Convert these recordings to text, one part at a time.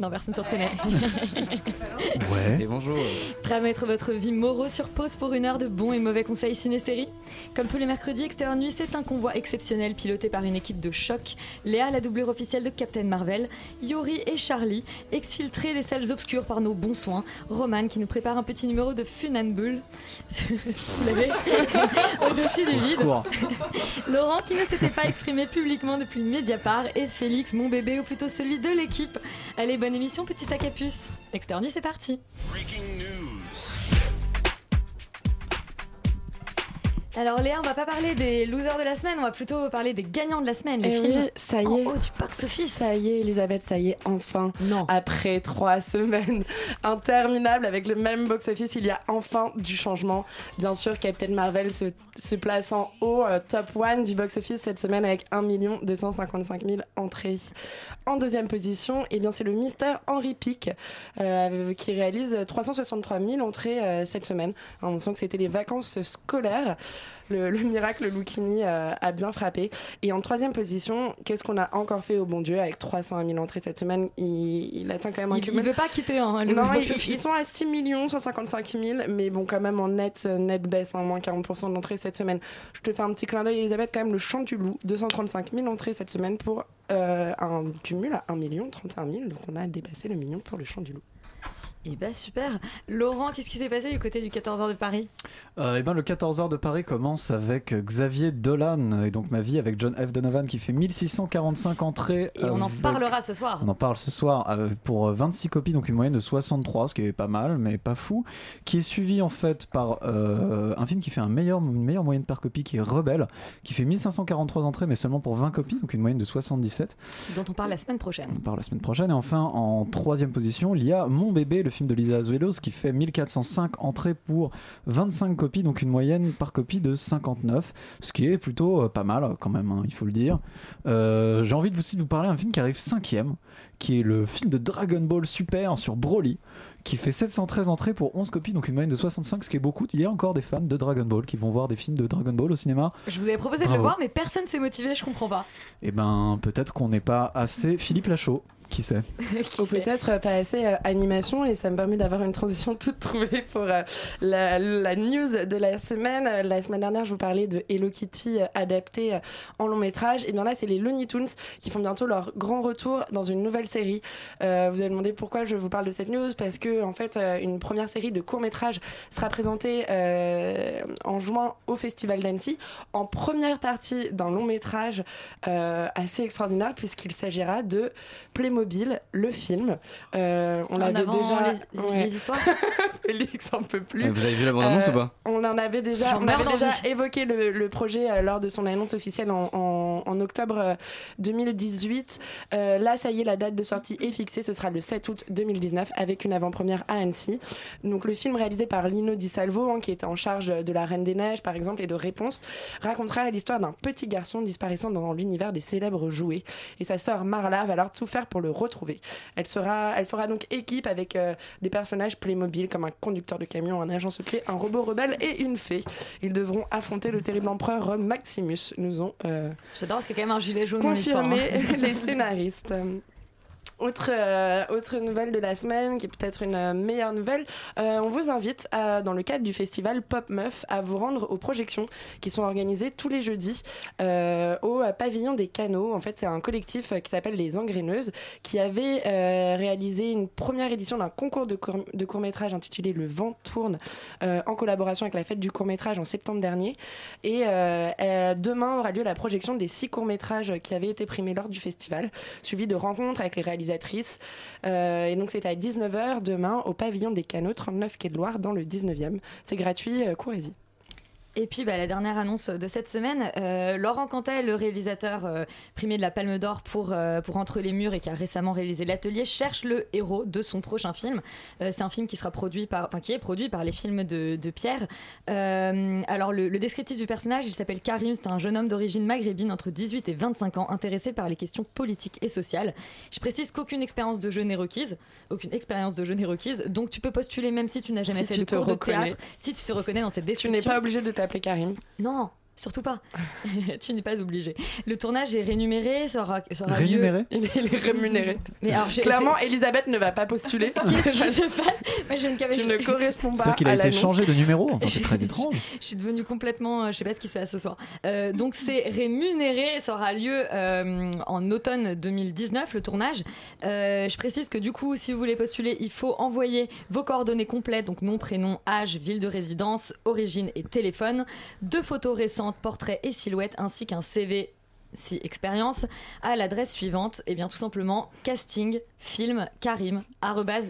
Non, personne ne se reconnaît. Ouais. Et bonjour. Prêt à mettre votre vie morose sur pause pour une heure de bons et mauvais conseils ciné-série Comme tous les mercredis, Extérieur Nuit, c'est un convoi exceptionnel piloté par une équipe de choc. Léa, la doublure officielle de Captain Marvel, Yori et Charlie, exfiltrés des salles obscures par nos bons soins, Roman qui nous prépare un petit numéro de Funambule. Vous l'avez Au-dessus du vide. Laurent qui ne s'était pas exprimé publiquement depuis Mediapart et Félix, mon bébé, ou plutôt celui de l'équipe. Allez, bonne émission, petit sac à puce. Externe, c'est parti. Alors Léa, on va pas parler des losers de la semaine, on va plutôt parler des gagnants de la semaine, les Eh films oui, ça y en est. haut du box-office. Ça y est, Elisabeth, ça y est, enfin. Non. Après trois semaines interminables avec le même box-office, il y a enfin du changement. Bien sûr, Captain Marvel se, se place en haut, euh, top one du box-office cette semaine avec 1 255 000 entrées. En deuxième position, eh bien, c'est le mystère Henry Pic euh, qui réalise 363 000 entrées euh, cette semaine. On sent que c'était les vacances scolaires. Le, le miracle Lucchini euh, a bien frappé. Et en troisième position, qu'est-ce qu'on a encore fait au bon Dieu avec 301 000 entrées cette semaine? Il, il atteint quand même un Il, il cumul. veut pas quitter hein, le Non, ils, sont à 6 155 000, mais bon, quand même en net, euh, net baisse, hein, moins 40% d'entrées cette semaine. Je te fais un petit clin d'œil, Elisabeth, quand même, le chant du loup, 235 000 entrées cette semaine pour euh, un cumul à 1 million 31 000. Donc on a dépassé le million pour le chant du loup. Eh ben super. Laurent, qu'est-ce qui s'est passé du côté du 14h de Paris? Euh, et ben, le 14h de Paris commence avec Xavier Dolan et donc ma vie avec John F. Donovan qui fait 1645 entrées. Et on en parlera ce soir. On en parle ce soir euh, pour euh, 26 copies, donc une moyenne de 63, ce qui est pas mal, mais pas fou. Qui est suivi en fait par euh, un film qui fait un meilleur, une meilleure moyenne par copie, qui est Rebelle, qui fait 1543 entrées, mais seulement pour 20 copies, donc une moyenne de 77. Dont on parle la semaine prochaine. On parle la semaine prochaine. Et enfin, en troisième position, il y a Mon bébé, le film de Lisa Azuelos, qui fait 1405 entrées pour 25 copies, donc une moyenne par copie de 59, ce qui est plutôt euh, pas mal quand même, hein, il faut le dire. Euh, J'ai envie de vous, aussi de vous parler d'un film qui arrive cinquième, qui est le film de Dragon Ball Super sur Broly, qui fait 713 entrées pour 11 copies, donc une moyenne de 65, ce qui est beaucoup. Il y a encore des fans de Dragon Ball qui vont voir des films de Dragon Ball au cinéma. Je vous avais proposé de le voir, mais personne s'est motivé, je comprends pas. Et ben peut-être qu'on n'est pas assez Philippe Lachaud, qui sait. Qui Ou peut-être euh, pas assez euh, animation et ça me permet d'avoir une transition toute trouvée pour euh, la, la news de la semaine. Euh, La semaine dernière, je vous parlais de Hello Kitty euh, adapté euh, en long métrage. Et bien là, c'est les Looney Tunes qui font bientôt leur grand retour dans une nouvelle série. Euh, vous allez demander pourquoi je vous parle de cette news parce que en fait, euh, une première série de courts métrages sera présentée euh, en juin au Festival d'Annecy en première partie d'un long métrage euh, assez extraordinaire puisqu'il s'agira de Playmobil, le film. Euh, on En l'avait avant déjà. les, Ouais. les histoires. Félix en peut plus. Vous avez vu la bande-annonce Euh, ou pas On en avait déjà, on avait évoqué le, le projet euh, lors de son annonce officielle en, en- en octobre euh, 2018. Euh, là, ça y est, la date de sortie est fixée. Ce sera le 7 août 2019 avec une avant-première à Annecy. Donc, le film réalisé par Lino Di Salvo, hein, qui était en charge de La Reine des Neiges, par exemple, et de Réponse, racontera l'histoire d'un petit garçon disparaissant dans l'univers des célèbres jouets. Et sa sœur Marla va alors tout faire pour le retrouver. Elle, sera, elle fera donc équipe avec euh, des personnages Playmobil comme un conducteur de camion, un agent secret, un robot rebelle et une fée. Ils devront affronter le terrible empereur Maximus, nous ont euh, J'adore parce qu'il y a quand même un gilet jaune confirmé hein. les scénaristes. Autre, euh, autre nouvelle de la semaine, qui est peut-être une euh, meilleure nouvelle, euh, on vous invite, dans le cadre du festival Pop Meuf, à vous rendre aux projections qui sont organisées tous les jeudis au pavillon des canaux. En fait, c'est un collectif qui s'appelle Les Engreneuses, qui avait réalisé une première édition d'un concours de, court- de court-métrage intitulé Le Vent tourne, en collaboration avec la fête du court-métrage en septembre dernier. Et demain aura lieu la projection des six courts-métrages qui avaient été primés lors du festival, suivi de rencontres avec les Euh, et donc c'est à 19h demain au pavillon des canaux, 39 quai de Loire, dans le 19e. C'est gratuit, euh, courez-y. Et puis bah, la dernière annonce de cette semaine, euh, Laurent Cantet, le réalisateur euh, primé de la Palme d'Or pour, euh, pour Entre les murs et qui a récemment réalisé l'atelier, cherche le héros de son prochain film. C'est un film qui sera produit par, enfin qui est produit par les films de, de Pierre. Alors le, le descriptif du personnage, il s'appelle Karim, c'est un jeune homme d'origine maghrébine entre 18 et 25 ans, intéressé par les questions politiques et sociales. Je précise qu'aucune expérience de jeu n'est requise, aucune expérience de jeu n'est requise, donc tu peux postuler même si tu n'as jamais Si fait tu de de théâtre, si tu te reconnais dans cette Tu description. n'es pas obligé de t'appeler Karim. Non, surtout pas. tu n'es pas obligé. Le tournage est rémunéré, sera, sera Rémunéré lieu. Il est il est rémunéré. Mais alors, Clairement, Elisabeth ne va pas postuler. Qu'est-ce qui se passe Moi, j'ai une tu ne corresponds pas C'est-à-dire qu'il a à été l'annonce. changé de numéro. Enfin, c'est très étrange. Je suis devenue complètement. euh, Je sais pas ce qui se passe ce soir. Euh, donc, c'est rémunéré. Ça aura lieu euh, en automne 2019, le tournage. Euh, je précise que du coup, si vous voulez postuler, il faut envoyer vos coordonnées complètes donc nom, prénom, âge, ville de résidence, origine et téléphone, deux photos récentes, portraits et silhouettes, ainsi qu'un CV si expérience à l'adresse suivante et bien tout simplement casting film karim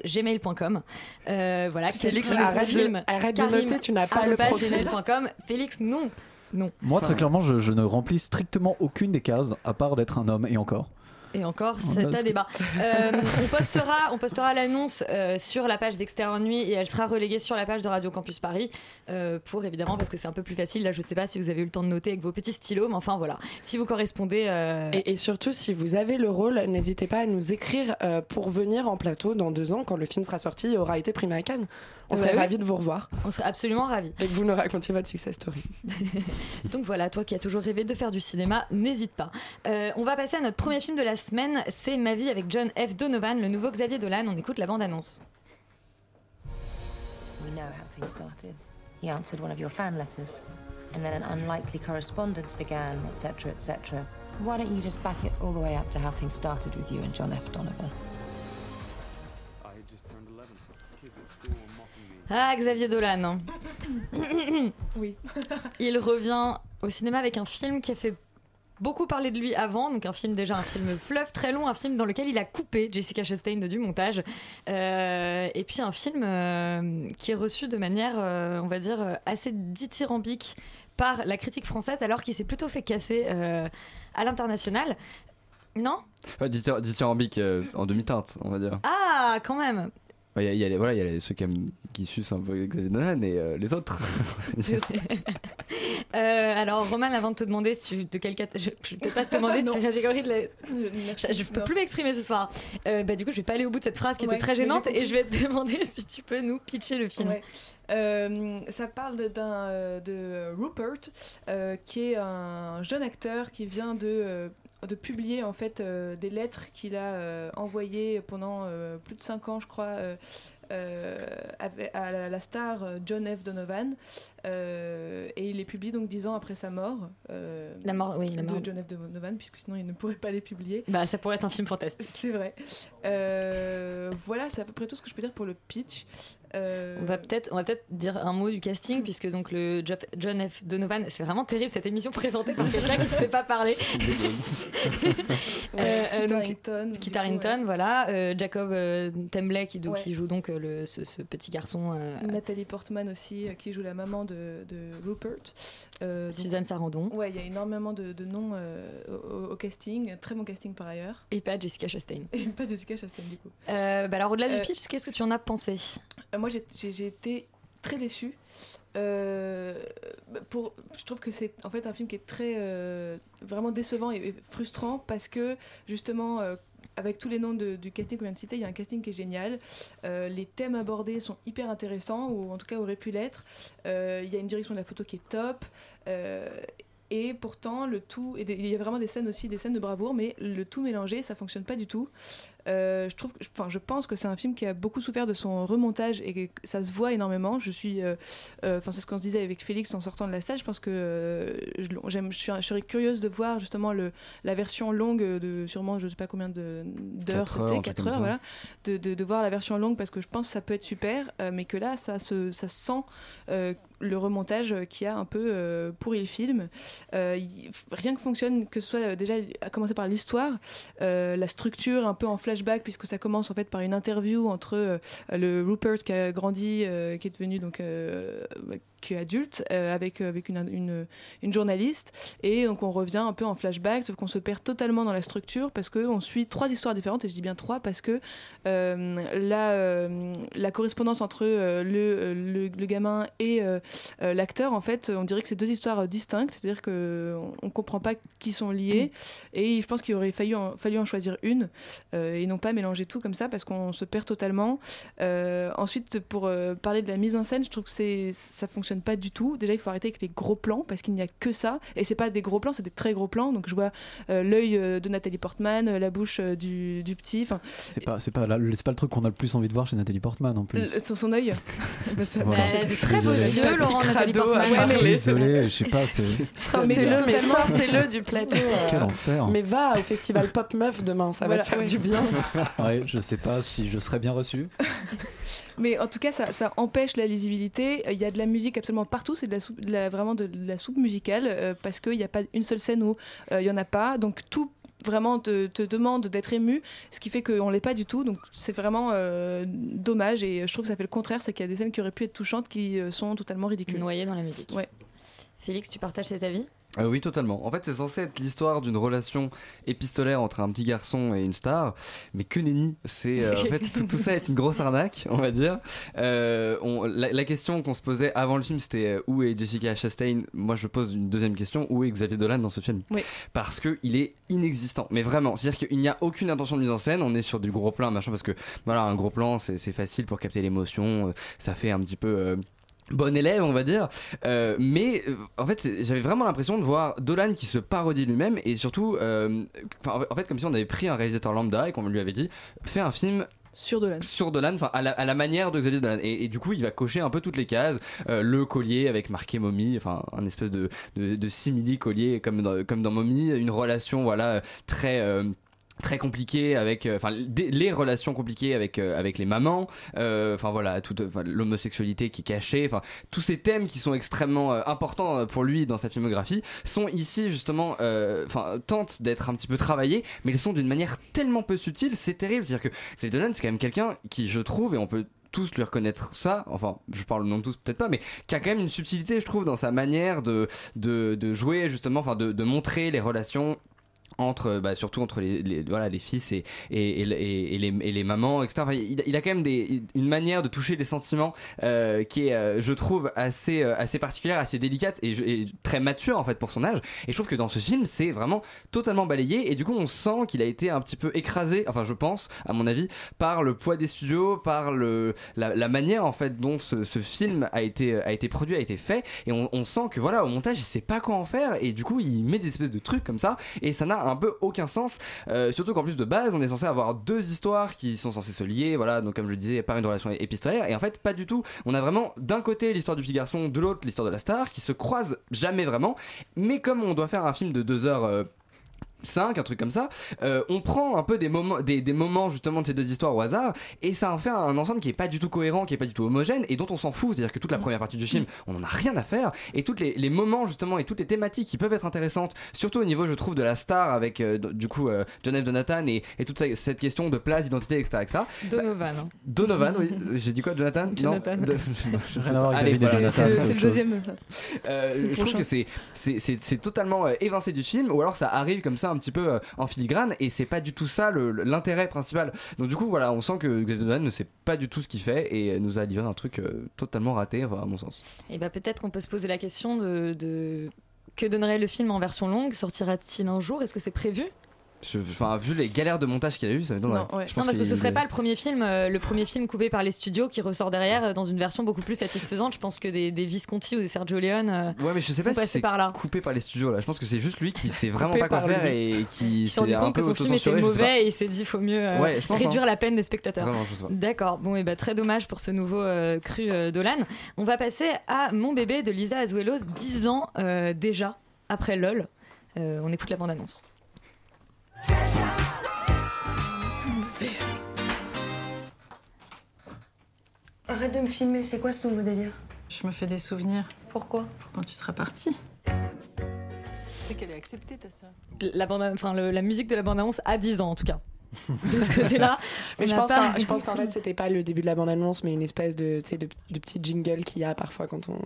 gmail.com euh, voilà Félix, arrête de- film, de noter, tu n'as pas le arobase profil. gmail.com. Félix non non Moi, très clairement, je, je ne remplis strictement aucune des cases, à part d'être un homme et encore. Et encore, c'est c'est- débat. Euh, on postera, on postera l'annonce euh, sur la page d'Extérieur Nuit et elle sera reléguée sur la page de Radio Campus Paris euh, pour évidemment parce que c'est un peu plus facile. Là, je sais pas si vous avez eu le temps de noter avec vos petits stylos, mais enfin voilà. Si vous correspondez, euh, Et, et surtout, si vous avez le rôle, n'hésitez pas à nous écrire euh, pour venir en plateau dans deux ans, quand le film sera sorti et aura été primé à Cannes. On Ouais, serait oui. ravis de vous revoir on serait absolument ravis. et que vous nous racontiez votre success story. Donc voilà, toi qui as toujours rêvé de faire du cinéma, n'hésite pas. Euh, on va passer à notre premier film de la semaine. C'est Ma vie avec John F. Donovan, le nouveau Xavier Dolan. On écoute la bande-annonce. We know how things started. He answered one of your fan letters, and then an unlikely correspondence began, etc., etc. Why don't you just back it all the way up to how things started with you and John F. Donovan? Ah, Xavier Dolan. Oui. Il revient au cinéma avec un film qui a fait beaucoup parler de lui avant, donc un film déjà un film fleuve très long, un film dans lequel il a coupé Jessica Chastain du montage, Euh, et puis un film euh, qui est reçu de manière, euh, on va dire, assez dithyrambique par la critique française, alors qu'il s'est plutôt fait casser euh, à l'international. Non? Enfin, dithyrambique euh, en demi-teinte, on va dire. Ah, quand même Il y a, il y a les- voilà, il y a les- ceux qui, aiment- qui sucent un peu Xavier Dolan et euh, les autres. Euh, alors, Roman, avant de te demander si tu, de quelle cat- je, je peux pas te demander si tu Non. fais catégorie de la-. Je, je peux Non. plus m'exprimer ce soir. Euh, bah, du coup, je vais pas aller au bout de cette phrase qui Ouais, était très gênante et je vais te demander si tu peux nous pitcher le film. Ouais. Euh, ça parle de- d'un de Rupert, euh, qui est un jeune acteur qui vient de, euh, de publier en fait euh, des lettres qu'il a euh, envoyées pendant euh, plus de 5 ans, je crois. à la, star John F. Donovan et il les publie donc dix ans après sa mort La mort, oui, la de mort. John F. Donovan puisque sinon il ne pourrait pas les publier Bah, ça pourrait être un film fantastique. c'est vrai voilà c'est à peu près tout ce que je peux dire pour le pitch Euh, On va peut-être, on va peut-être dire un mot du casting puisque donc le John F. Donovan, c'est vraiment terrible cette émission présentée par quelqu'un qui ne sait pas parler. Ouais, Euh, euh, Kit donc, Harington, du Kit coup, Harington, ouais. voilà, euh, Jacob euh, Temblay qui, donc, Ouais. qui joue donc euh, le, ce, ce petit garçon, euh, Nathalie Portman aussi, euh, qui joue la maman de, de Rupert. Euh, donc- Suzanne Sarandon Ouais, il y a énormément de, de noms euh, au, au casting. Très bon casting par ailleurs. et pas Jessica Chastain. Et pas Jessica Chastain du coup. Euh, bah alors au-delà du pitch, qu'est-ce que tu en as pensé? Moi, j'ai- été très déçue. Euh, je trouve que c'est en fait un film qui est très euh, vraiment décevant et, frustrant parce que justement euh, avec tous les noms du casting qu'on vient de citer, il y a un casting qui est génial. Euh, les thèmes abordés sont hyper intéressants ou en tout cas auraient pu l'être. Euh, il y a une direction de la photo qui est top. Et pourtant, le tout, et il y a vraiment des scènes aussi, des scènes de bravoure, mais le tout mélangé, ça fonctionne pas du tout. Euh, je trouve, enfin, je pense que c'est un film qui a beaucoup souffert de son remontage et que ça se voit énormément. Je suis, euh, euh, enfin, c'est ce qu'on se disait avec Félix en sortant de la salle. Je pense que je, j'aime, je, serais curieuse de voir justement le, la version longue de sûrement, je sais pas combien de, d'heures c'était, truc 4 comme heures, voilà, de, de, de voir la version longue parce que je pense que ça peut être super, mais que là, ça se, ça sent le remontage qui a un peu euh, pourri le film. Euh, rien que fonctionne, que ce soit euh, déjà à commencer par l'histoire, la structure un peu en flashback, puisque ça commence en fait par une interview entre le Rupert qui a grandi, qui est devenu donc qui est adulte, euh, avec, avec une, une, une journaliste, et donc on revient un peu en flashback, sauf qu'on se perd totalement dans la structure parce qu'on suit trois histoires différentes, et je dis bien trois parce que euh, la, euh, la correspondance entre euh, le, le, le gamin et euh, euh, l'acteur, en fait, on dirait que c'est deux histoires euh, distinctes, c'est-à-dire qu'on ne comprend pas qui sont liés, et je pense qu'il aurait fallu en, fallu en choisir une, euh, et non pas mélanger tout comme ça, parce qu'on se perd totalement. Euh, ensuite, pour euh, parler de la mise en scène, je trouve que c'est, ça fonctionne pas du tout. Déjà, il faut arrêter avec les gros plans, parce qu'il n'y a que ça, et c'est pas des gros plans, c'est des très gros plans, donc je vois euh, l'œil euh, de Nathalie Portman, euh, la bouche du, du petit, enfin, C'est pas, c'est pas, c'est pas le truc qu'on a le plus envie de voir chez Nathalie Portman en plus. euh, son, œil. Bah, ça- Voilà. Elle a de très beaux yeux, Laurent Nathalie Portman. ouais, mais- Désolé, je sais pas, c'est. Sortez-le, mais sortez-le du plateau. euh, Quel enfer. Mais va au festival Pop Meuf demain, ça Voilà, va te faire ouais. du bien. Ouais, je sais pas si je serais bien reçu. Mais en tout cas, ça, ça empêche la lisibilité. Il y a de la musique absolument partout. C'est de la soupe- de la- vraiment de, de la soupe musicale euh, parce qu'il n'y a pas une seule scène où euh, il y en a pas. Donc tout vraiment te, te demande d'être ému, ce qui fait qu'on l'est pas du tout. Donc c'est vraiment euh, dommage et je trouve que ça fait le contraire, c'est qu'il y a des scènes qui auraient pu être touchantes qui sont totalement ridicules. Noyé dans la musique. Ouais. Félix, tu partages cet avis? Euh, oui, totalement. En fait, c'est censé être l'histoire d'une relation épistolaire entre un petit garçon et une star, mais que nenni. C'est euh, en fait tout, tout ça est une grosse arnaque, on va dire. Euh, on- la, la question qu'on se posait avant le film, c'était où est Jessica Chastain? Moi, je pose une deuxième question où est Xavier Dolan dans ce film? Oui. Parce que il est inexistant. Mais vraiment, c'est-à-dire qu'il n'y a aucune intention de mise en scène. On est sur du gros plan, machin, parce que voilà, un gros plan, c'est facile pour capter l'émotion. Ça fait un petit peu. Bon élève on va dire Euh, mais euh, en fait j'avais vraiment l'impression de voir Dolan qui se parodie lui-même et surtout euh, en fait comme si on avait pris un réalisateur lambda et qu'on lui avait dit fais un film Sur Dolan. sur Dolan, enfin à la, à la manière de Xavier Dolan. Et, et du coup, il va cocher un peu toutes les cases. Euh, le collier avec marqué momie, enfin un espèce de, de, de simili collier comme dans, comme dans momie, une relation voilà très euh, très compliquée avec euh, enfin les relations compliquées avec euh, avec les mamans euh, enfin voilà toute l'homosexualité qui est cachée enfin tous ces thèmes qui sont extrêmement importants pour lui dans sa filmographie sont ici justement enfin tentent d'être un petit peu travaillés mais ils sont d'une manière tellement peu subtile c'est terrible. C'est à dire que Xavier Dolan c'est quand même quelqu'un qui je trouve et on peut tous lui reconnaître ça, enfin je parle nom de tous peut-être pas, mais qui a quand même une subtilité je trouve dans sa manière de, de, jouer justement, enfin de montrer les relations entre bah, surtout entre les, voilà les fils et et, et, et- et les, mamans etc Enfin, il, a- quand même des, une manière de toucher les sentiments euh, qui est euh, je trouve assez euh, assez particulière assez délicate et très mature en fait pour son âge. Et je trouve que dans ce film c'est vraiment totalement balayé et du coup on sent qu'il a été un petit peu écrasé enfin je pense à mon avis par le poids des studios par le la, la manière en fait dont ce, ce film a été a été produit a été fait. Et on, on sent que voilà au montage il sait pas quoi en faire et du coup il met des espèces de trucs comme ça et ça n'a un peu aucun sens. Euh, surtout qu'en plus de base on est censé avoir deux histoires qui sont censées se lier voilà donc comme je le disais par une relation épistolaire. Et en fait pas du tout. On a vraiment d'un côté l'histoire du petit garçon de l'autre l'histoire de la star qui se croisent jamais vraiment. Mais comme on doit faire un film de deux heures euh, 5, un truc comme ça, euh, on prend un peu des moments, des, des moments justement de ces deux histoires au hasard, et ça en fait un ensemble qui est pas du tout cohérent, qui est pas du tout homogène, et dont on s'en fout. C'est-à-dire que toute la première partie du film, on en a rien à faire, et tous les, les moments justement et toutes les thématiques qui peuvent être intéressantes, surtout au niveau, je trouve, de la star avec euh, du coup euh, John F. Jonathan et, et toute sa- cette question de place, d'identité, etc., etc. Donovan. hein. Donovan, oui, j'ai dit quoi, Jonathan? Jonathan. Non, de- Rien à voir avec Allez, voilà. C'est le, c'est c'est autre le chose. deuxième. Euh, je trouve que c'est c'est c'est c'est totalement euh, évincé du film ou alors ça arrive comme ça un petit peu euh, en filigrane et c'est pas du tout ça l'intérêt principal. Donc du coup voilà on sent que Dolan ne sait pas du tout ce qu'il fait et nous a livré un truc euh, totalement raté à mon sens. Et bah peut-être qu'on peut se poser la question de, que donnerait le film en version longue? Sortira-t-il un jour? Est-ce que c'est prévu? Enfin, vu les galères de montage qu'il a eu, ça m'étonnerait. Non, ouais. Je Non, pense parce que ce serait pas le premier film, euh, le premier film coupé par les studios qui ressort derrière euh, dans une version beaucoup plus satisfaisante. Je pense que des, des Visconti ou des Sergio Leone euh, Ouais, mais je sais sont pas si c'est par là. coupé par les studios là. Je pense que c'est juste lui qui sait vraiment Coupé pas quoi faire et qui s'est rendu compte que son film était mauvais et il s'est dit faut mieux euh, Ouais, je pense, réduire hein. la peine des spectateurs. D'accord, bon et bah très dommage pour ce nouveau cru Dolan. On va passer à Mon bébé de Lisa Azuelos, 10 ans déjà après LOL. On écoute la bande-annonce. Arrête de me filmer, c'est quoi ce nouveau délire? Je me fais des souvenirs. Pourquoi? Pour quand tu seras partie. C'est qu'elle est acceptée, ta sœur. La, bande enfin, le- la musique de la bande-annonce à 10 ans en tout cas. De ce côté-là, Mais je pense, pas- je pense qu'en fait, c'était pas le début de la bande-annonce, mais une espèce de, tu sais, de, de petit jingle qu'il y a parfois quand on.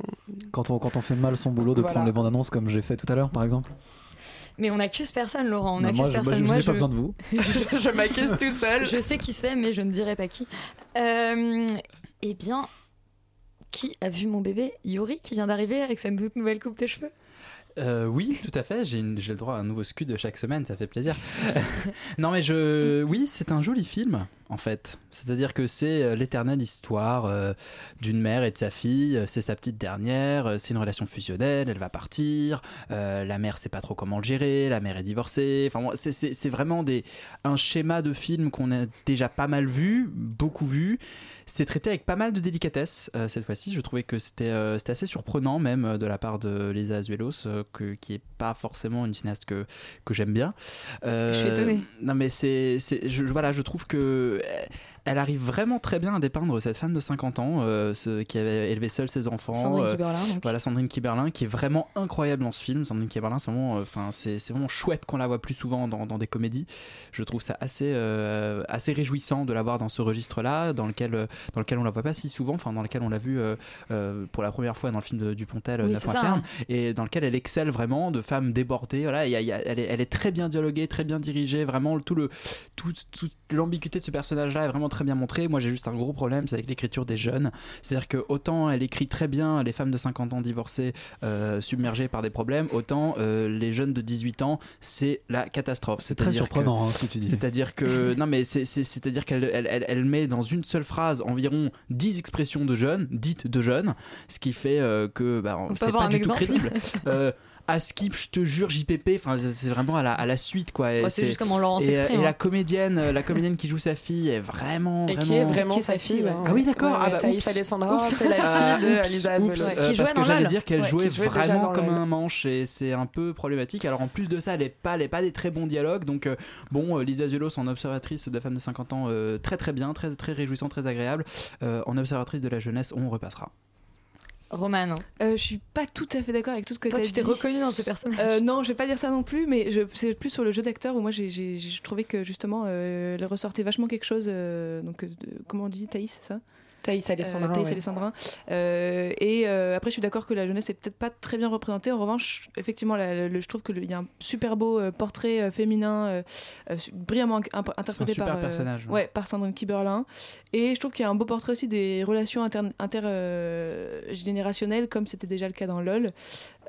Quand on, quand on fait mal son boulot de Voilà. prendre les bandes annonces comme j'ai fait tout à l'heure, par exemple. Mais on n'accuse personne, Laurent. On Non, accuse moi, je- moi, je- Moi, pas besoin de vous. je, je m'accuse tout seul. Je sais qui c'est, mais je ne dirai pas qui. Euh, eh bien, qui a vu mon bébé Yuri qui vient d'arriver avec sa toute nouvelle coupe de cheveux? Euh, oui, tout à fait. J'ai le droit à un nouveau scud chaque semaine, ça fait plaisir. non, mais je, oui, c'est un joli film en fait. C'est-à-dire que c'est euh, l'éternelle histoire euh, d'une mère et de sa fille. C'est sa petite dernière. C'est une relation fusionnelle. Elle va partir. euh, la mère sait pas trop comment le gérer. La mère est divorcée. Enfin, c'est vraiment des un schéma de film qu'on a déjà pas mal vu, beaucoup vu. C'est traité avec pas mal de délicatesse euh, cette fois-ci. Je trouvais que c'était euh, assez surprenant même euh, de la part de Lisa Azuelos, euh, que, qui est pas forcément une cinéaste que, que j'aime bien. Je suis étonnée. Non mais c'est, c'est- je, voilà, je trouve que elle arrive vraiment très bien à dépeindre cette femme de 50 ans euh, ce- qui avait élevé seule ses enfants. Sandrine euh, Kiberlin. Voilà, Sandrine Kiberlin qui est vraiment incroyable dans ce film. Sandrine Kiberlin, c'est vraiment, euh, enfin, c'est, c'est vraiment chouette qu'on la voit plus souvent dans, dans des comédies. Je trouve ça assez, euh, assez réjouissant de la voir dans ce registre-là, dans lequel, dans lequel on la voit pas si souvent, enfin, dans lequel on l'a vu pour la première fois dans le film de Dupontel, Oui, mois ça, ferme, hein. et dans lequel elle excelle vraiment de femme débordée. Voilà, il y a- il y a- elle, est, elle est très bien dialoguée, très bien dirigée. Vraiment, tout le, tout, toute l'ambiguïté de ce personnage-là est vraiment très bien montrée. Moi, j'ai juste un gros problème, c'est avec l'écriture des jeunes. C'est-à-dire que autant elle écrit très bien les femmes de 50 ans divorcées, euh, submergées par des problèmes, autant euh, les jeunes de 18 ans, c'est la catastrophe. C'est très surprenant que- hein, ce que tu dis. c'est-à-dire que non mais c'est c'est- c'est-à-dire qu'elle elle, elle- elle met dans une seule phrase environ 10 expressions de jeunes, dites de jeunes, ce qui fait euh, que bah, c'est pas du tout crédible. Euh, à skip, je te jure, JPP, enfin c'est c'est vraiment à la, à la suite quoi. Et Ouais, c'est juste et, euh, s'exprime, Et hein. la comédienne, euh, la comédienne qui joue sa fille est vraiment, Et vraiment. qui est vraiment sa fille. ouais. Ah oui d'accord. Ouais, ah bah, Thaïs. Alessandra, c'est la Ah, fille de oups, Lisa oups, Azuelos. euh, Qui parce que j'allais dire qu'elle jouait qui vraiment comme un manche et c'est un peu problématique. Alors en plus de ça, elle est pas, pas des très bons dialogues. Donc euh, bon, euh, Lisa Zuelos en observatrice de femme de 50 ans, euh, très très bien, très très réjouissant, très agréable. Euh, en observatrice de la jeunesse, on repassera. Romane. Euh, je suis pas tout à fait d'accord avec tout ce que Toi, tu as tu dit. t'es reconnue dans ce personnage. Euh, non, je vais pas dire ça non plus, mais c'est plus sur le jeu d'acteur où moi j'ai, trouvais que justement euh, elle ressortait vachement quelque chose. euh, donc, comment on dit Thaïs, c'est ça? Thaïs Alessandrin. Thaïs ouais. Alessandrin. Euh, et euh, après, je suis d'accord que la jeunesse est peut-être pas très bien représentée. En revanche, effectivement, la- le- je trouve qu'il y a un super beau portrait féminin, brillamment interprété par, personnage, ouais. ouais, par Sandrine Kiberlin. Et je trouve qu'il y a un beau portrait aussi des relations intergénérationnelles, inter, euh, comme c'était déjà le cas dans LOL.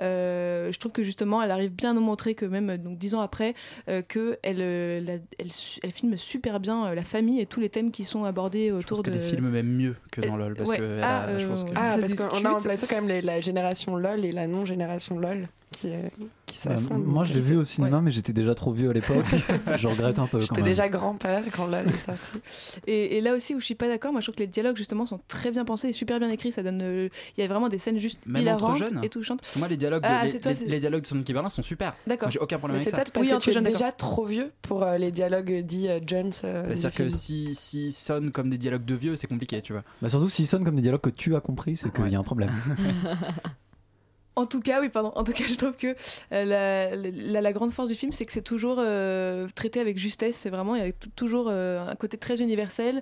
Euh, je trouve que justement, elle arrive bien à nous montrer que même euh, donc dix ans après, euh, que elle, euh, la- elle, elle filme super bien la famille et tous les thèmes qui sont abordés autour Parce de. qu'elle filme même mieux que dans Elle- LOL. Parce ouais. que elle Ah, a- je pense que. Ah, parce qu'on a en plateau quand même les- la génération LOL et la non-génération LOL qui, euh, qui Bah, moi, je l'ai vu au cinéma, mais j'étais déjà trop vieux à l'époque. je regrette un peu J'étais déjà grand-père quand est sorti. Et, et là aussi où je suis pas d'accord, moi je trouve que les dialogues justement sont très bien pensés et super bien écrits. Ça donne, euh, il y a vraiment des scènes juste Même hilarantes jeunes. et touchantes. Parce que moi, les dialogues, de, Ah, les, c'est toi, les- c'est- les dialogues de Kiberlin sont super. D'accord. J'ai aucun problème Mais avec c'est ça. peut-être parce Oui, que tu es déjà trop vieux pour euh, les dialogues dits euh, Jones. euh, Bah, C'est-à-dire que si, si sonne comme des dialogues de vieux, c'est compliqué, tu vois. Bah, surtout s'ils sonnent comme des dialogues que tu as compris, c'est qu'il y a un problème. En tout cas, oui, pardon. En tout cas, je trouve que euh, la, grande force du film, c'est que c'est toujours euh, traité avec justesse. C'est vraiment, il y a toujours euh, un côté très universel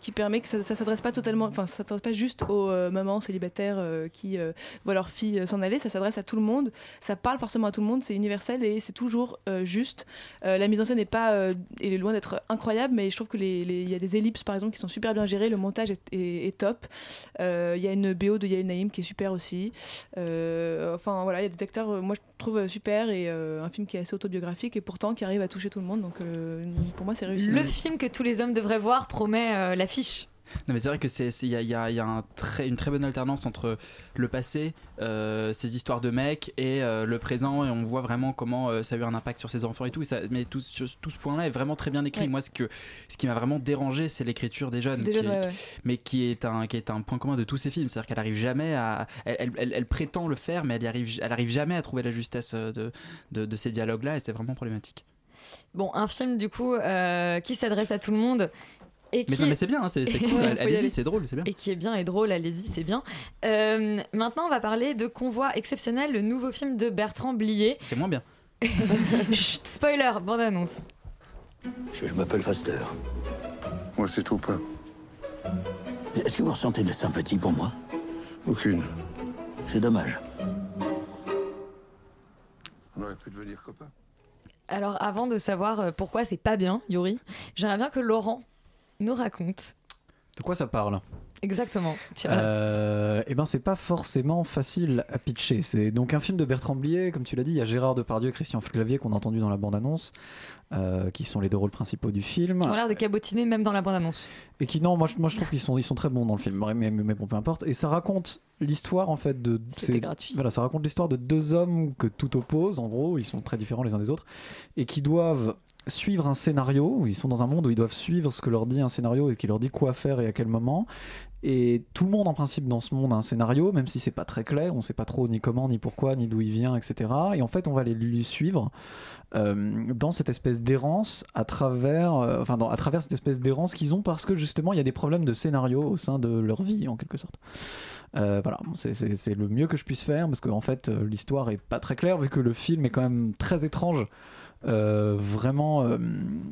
qui permet que ça, ça s'adresse pas totalement, enfin, ça s'adresse pas juste aux mamans célibataires qui voient leur fille s'en aller. Ça s'adresse à tout le monde. Ça parle forcément à tout le monde. C'est universel et c'est toujours juste. La mise en scène n'est pas, est loin d'être incroyable, mais je trouve que il y a des ellipses par exemple qui sont super bien gérées. Le montage est, top. Il y a une BO de Yael Naïm qui est super aussi. Euh, enfin voilà, il y a des acteurs, euh, moi je trouve euh, super et un film qui est assez autobiographique et pourtant qui arrive à toucher tout le monde. Donc pour moi c'est réussi. Le film que tous les hommes devraient voir promet l'affiche. Non mais c'est vrai que c'est il y a, il y a- il y a un très, une très bonne alternance entre le passé, euh, ces histoires de mecs et euh, le présent et on voit vraiment comment euh, ça a eu un impact sur ses enfants et tout. Et ça, mais tout, sur- tout ce point-là est vraiment très bien écrit. Ouais. Moi ce que ce qui m'a vraiment dérangé c'est l'écriture des jeunes, Des qui jeunes, est- ouais, ouais. mais qui est un qui est un point commun de tous ces films. C'est-à-dire qu'elle arrive jamais à elle, elle- elle- elle prétend le faire mais elle y arrive elle arrive jamais à trouver la justesse de de, de ces dialogues là et c'est vraiment problématique. Bon, un film du coup euh, qui s'adresse à tout le monde. Et Mais qui... non, mais c'est bien, hein, c'est cool. Ouais, Allez-y, c'est drôle, c'est bien. Et qui est bien et drôle, allez-y, c'est bien. Euh, maintenant, on va parler de Convoi exceptionnel, le nouveau film de Bertrand Blier. C'est moins bien. Chut, spoiler, bande annonce. Je, je m'appelle Foster. Moi, c'est tout pas. Est-ce que vous ressentez de la sympathie pour moi? Aucune. C'est dommage. On aurait pu devenir copains. Alors, avant de savoir euh, pourquoi c'est pas bien, Yuri, j'aimerais bien que Laurent nous raconte De quoi ça parle exactement. Euh, eh ben c'est pas forcément facile à pitcher. C'est donc un film de Bertrand Blier, comme tu l'as dit, il y a Gérard Depardieu et Christian Clavier qu'on a entendu dans la bande-annonce, euh, qui sont les deux rôles principaux du film. Qui ont l'air de cabotiner même dans la bande-annonce. Et qui non, moi je, moi je trouve qu'ils sont, ils sont très bons dans le film, mais, mais, mais bon peu importe. Et ça raconte l'histoire en fait de, c'est- gratuit. Voilà, ça raconte l'histoire de deux hommes que tout oppose, en gros, ils sont très différents les uns des autres, et qui doivent suivre un scénario, où ils sont dans un monde où ils doivent suivre ce que leur dit un scénario et qui leur dit quoi faire et à quel moment. Et tout le monde en principe dans ce monde a un scénario, même si c'est pas très clair, on sait pas trop ni comment, ni pourquoi, ni d'où il vient, etc. Et en fait, on va les suivre euh, dans cette espèce d'errance à travers, euh, enfin, à travers cette espèce d'errance qu'ils ont parce que justement il y a des problèmes de scénario au sein de leur vie en quelque sorte. Euh, voilà, c'est- le mieux que je puisse faire parce qu'en en fait l'histoire est pas très claire vu que le film est quand même très étrange. Euh, vraiment, euh,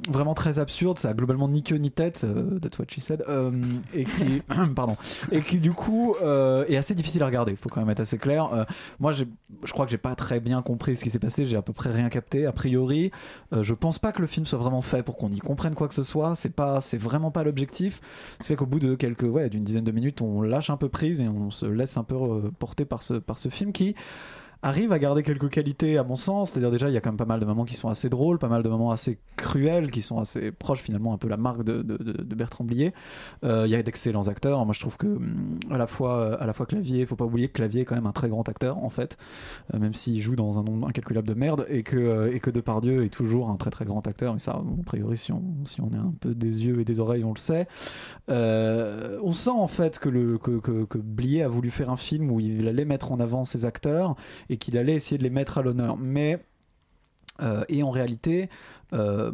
vraiment très absurde, ça a globalement ni queue ni tête, euh, that's what she said, euh, et qui, pardon, et qui du coup euh, est assez difficile à regarder. Il faut quand même être assez clair. Moi, je crois que j'ai pas très bien compris ce qui s'est passé. J'ai à peu près rien capté. A priori, je pense pas que le film soit vraiment fait pour qu'on y comprenne quoi que ce soit. C'est pas, c'est vraiment pas l'objectif. C'est fait qu'au bout de quelques, ouais, d'une dizaine de minutes, on lâche un peu prise et on se laisse un peu porter par ce, par ce film qui arrive à garder quelques qualités à mon sens, c'est-à-dire déjà il y a quand même pas mal de moments qui sont assez drôles, pas mal de moments assez cruels, qui sont assez proches finalement un peu la marque de, de- de- Bertrand Blier. Euh, il y a d'excellents acteurs, moi je trouve que hum, à la fois à la fois Clavier, faut pas oublier que Clavier est quand même un très grand acteur en fait, euh, même s'il joue dans un nombre incalculable de merde et que euh, et que Depardieu est toujours un très très grand acteur, mais ça a priori si on si on est un peu des yeux et des oreilles on le sait. Euh, on sent en fait que, le, que, que, que Blier a voulu faire un film où il allait mettre en avant ses acteurs et qu'il allait essayer de les mettre à l'honneur. Mais euh, et en réalité, euh,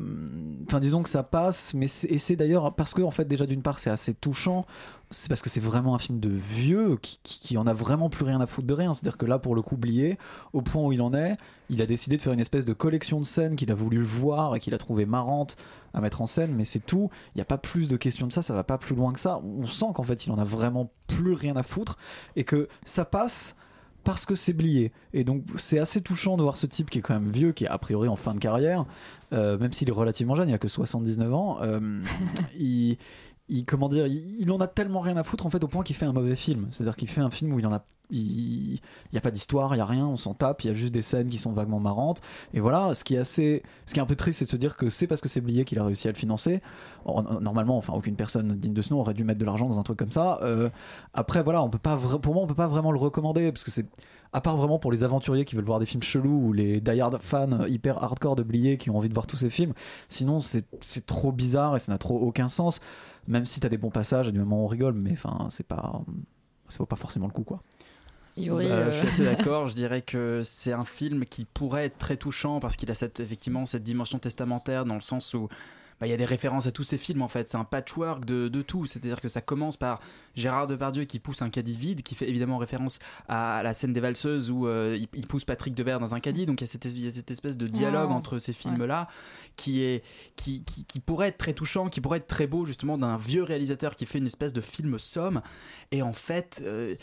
enfin disons que ça passe, mais et c'est d'ailleurs parce que en fait déjà d'une part c'est assez touchant, c'est parce que c'est vraiment un film de vieux qui, qui, qui en a vraiment plus rien à foutre de rien. C'est-à-dire que là pour le coup Blier, au point où il en est, il a décidé de faire une espèce de collection de scènes qu'il a voulu voir et qu'il a trouvé marrante à mettre en scène, mais c'est tout. Il n'y a pas plus de questions de ça, ça va pas plus loin que ça. On sent qu'en fait il en a vraiment plus rien à foutre et que ça passe parce que c'est Blier. Et donc c'est assez touchant de voir ce type qui est quand même vieux, qui est a priori en fin de carrière, euh, même s'il est relativement jeune, il a que 79 ans. euh, il, il- comment dire, il, il en a tellement rien à foutre en fait au point qu'il fait un mauvais film. C'est-à-dire qu'il fait un film où il en a, il n'y a pas d'histoire, il y a rien, on s'en tape, il y a juste des scènes qui sont vaguement marrantes. Et voilà, ce qui est assez, ce qui est un peu triste, c'est de se dire que c'est parce que c'est Blier qu'il a réussi à le financer. Or, Normalement, enfin, aucune personne digne de ce nom aurait dû mettre de l'argent dans un truc comme ça. Euh, après, voilà, on peut pas, pour moi, on peut pas vraiment le recommander parce que c'est, à part vraiment pour les aventuriers qui veulent voir des films chelous ou les die-hard fans hyper hardcore de Blier qui ont envie de voir tous ces films. Sinon, c'est c'est trop bizarre et ça n'a trop aucun sens. Même si t'as des bons passages, à du moment où on rigole, mais enfin, c'est pas, ça vaut pas forcément le coup, quoi. Yuri, Bah, euh, Je suis assez d'accord. Je dirais que c'est un film qui pourrait être très touchant parce qu'il a cette, effectivement cette dimension testamentaire dans le sens où bah, il y a des références à tous ces films en fait. C'est un patchwork de, de tout. C'est-à-dire que ça commence par Gérard Depardieu qui pousse un caddie vide, qui fait évidemment référence à la scène des valseuses où euh, il, il pousse Patrick Devers dans un caddie. Donc il y a cette, es- il y a cette espèce de dialogue entre ces films-là qui, est, qui, qui, qui pourrait être très touchant, qui pourrait être très beau justement d'un vieux réalisateur qui fait une espèce de film somme. Et en fait. euh,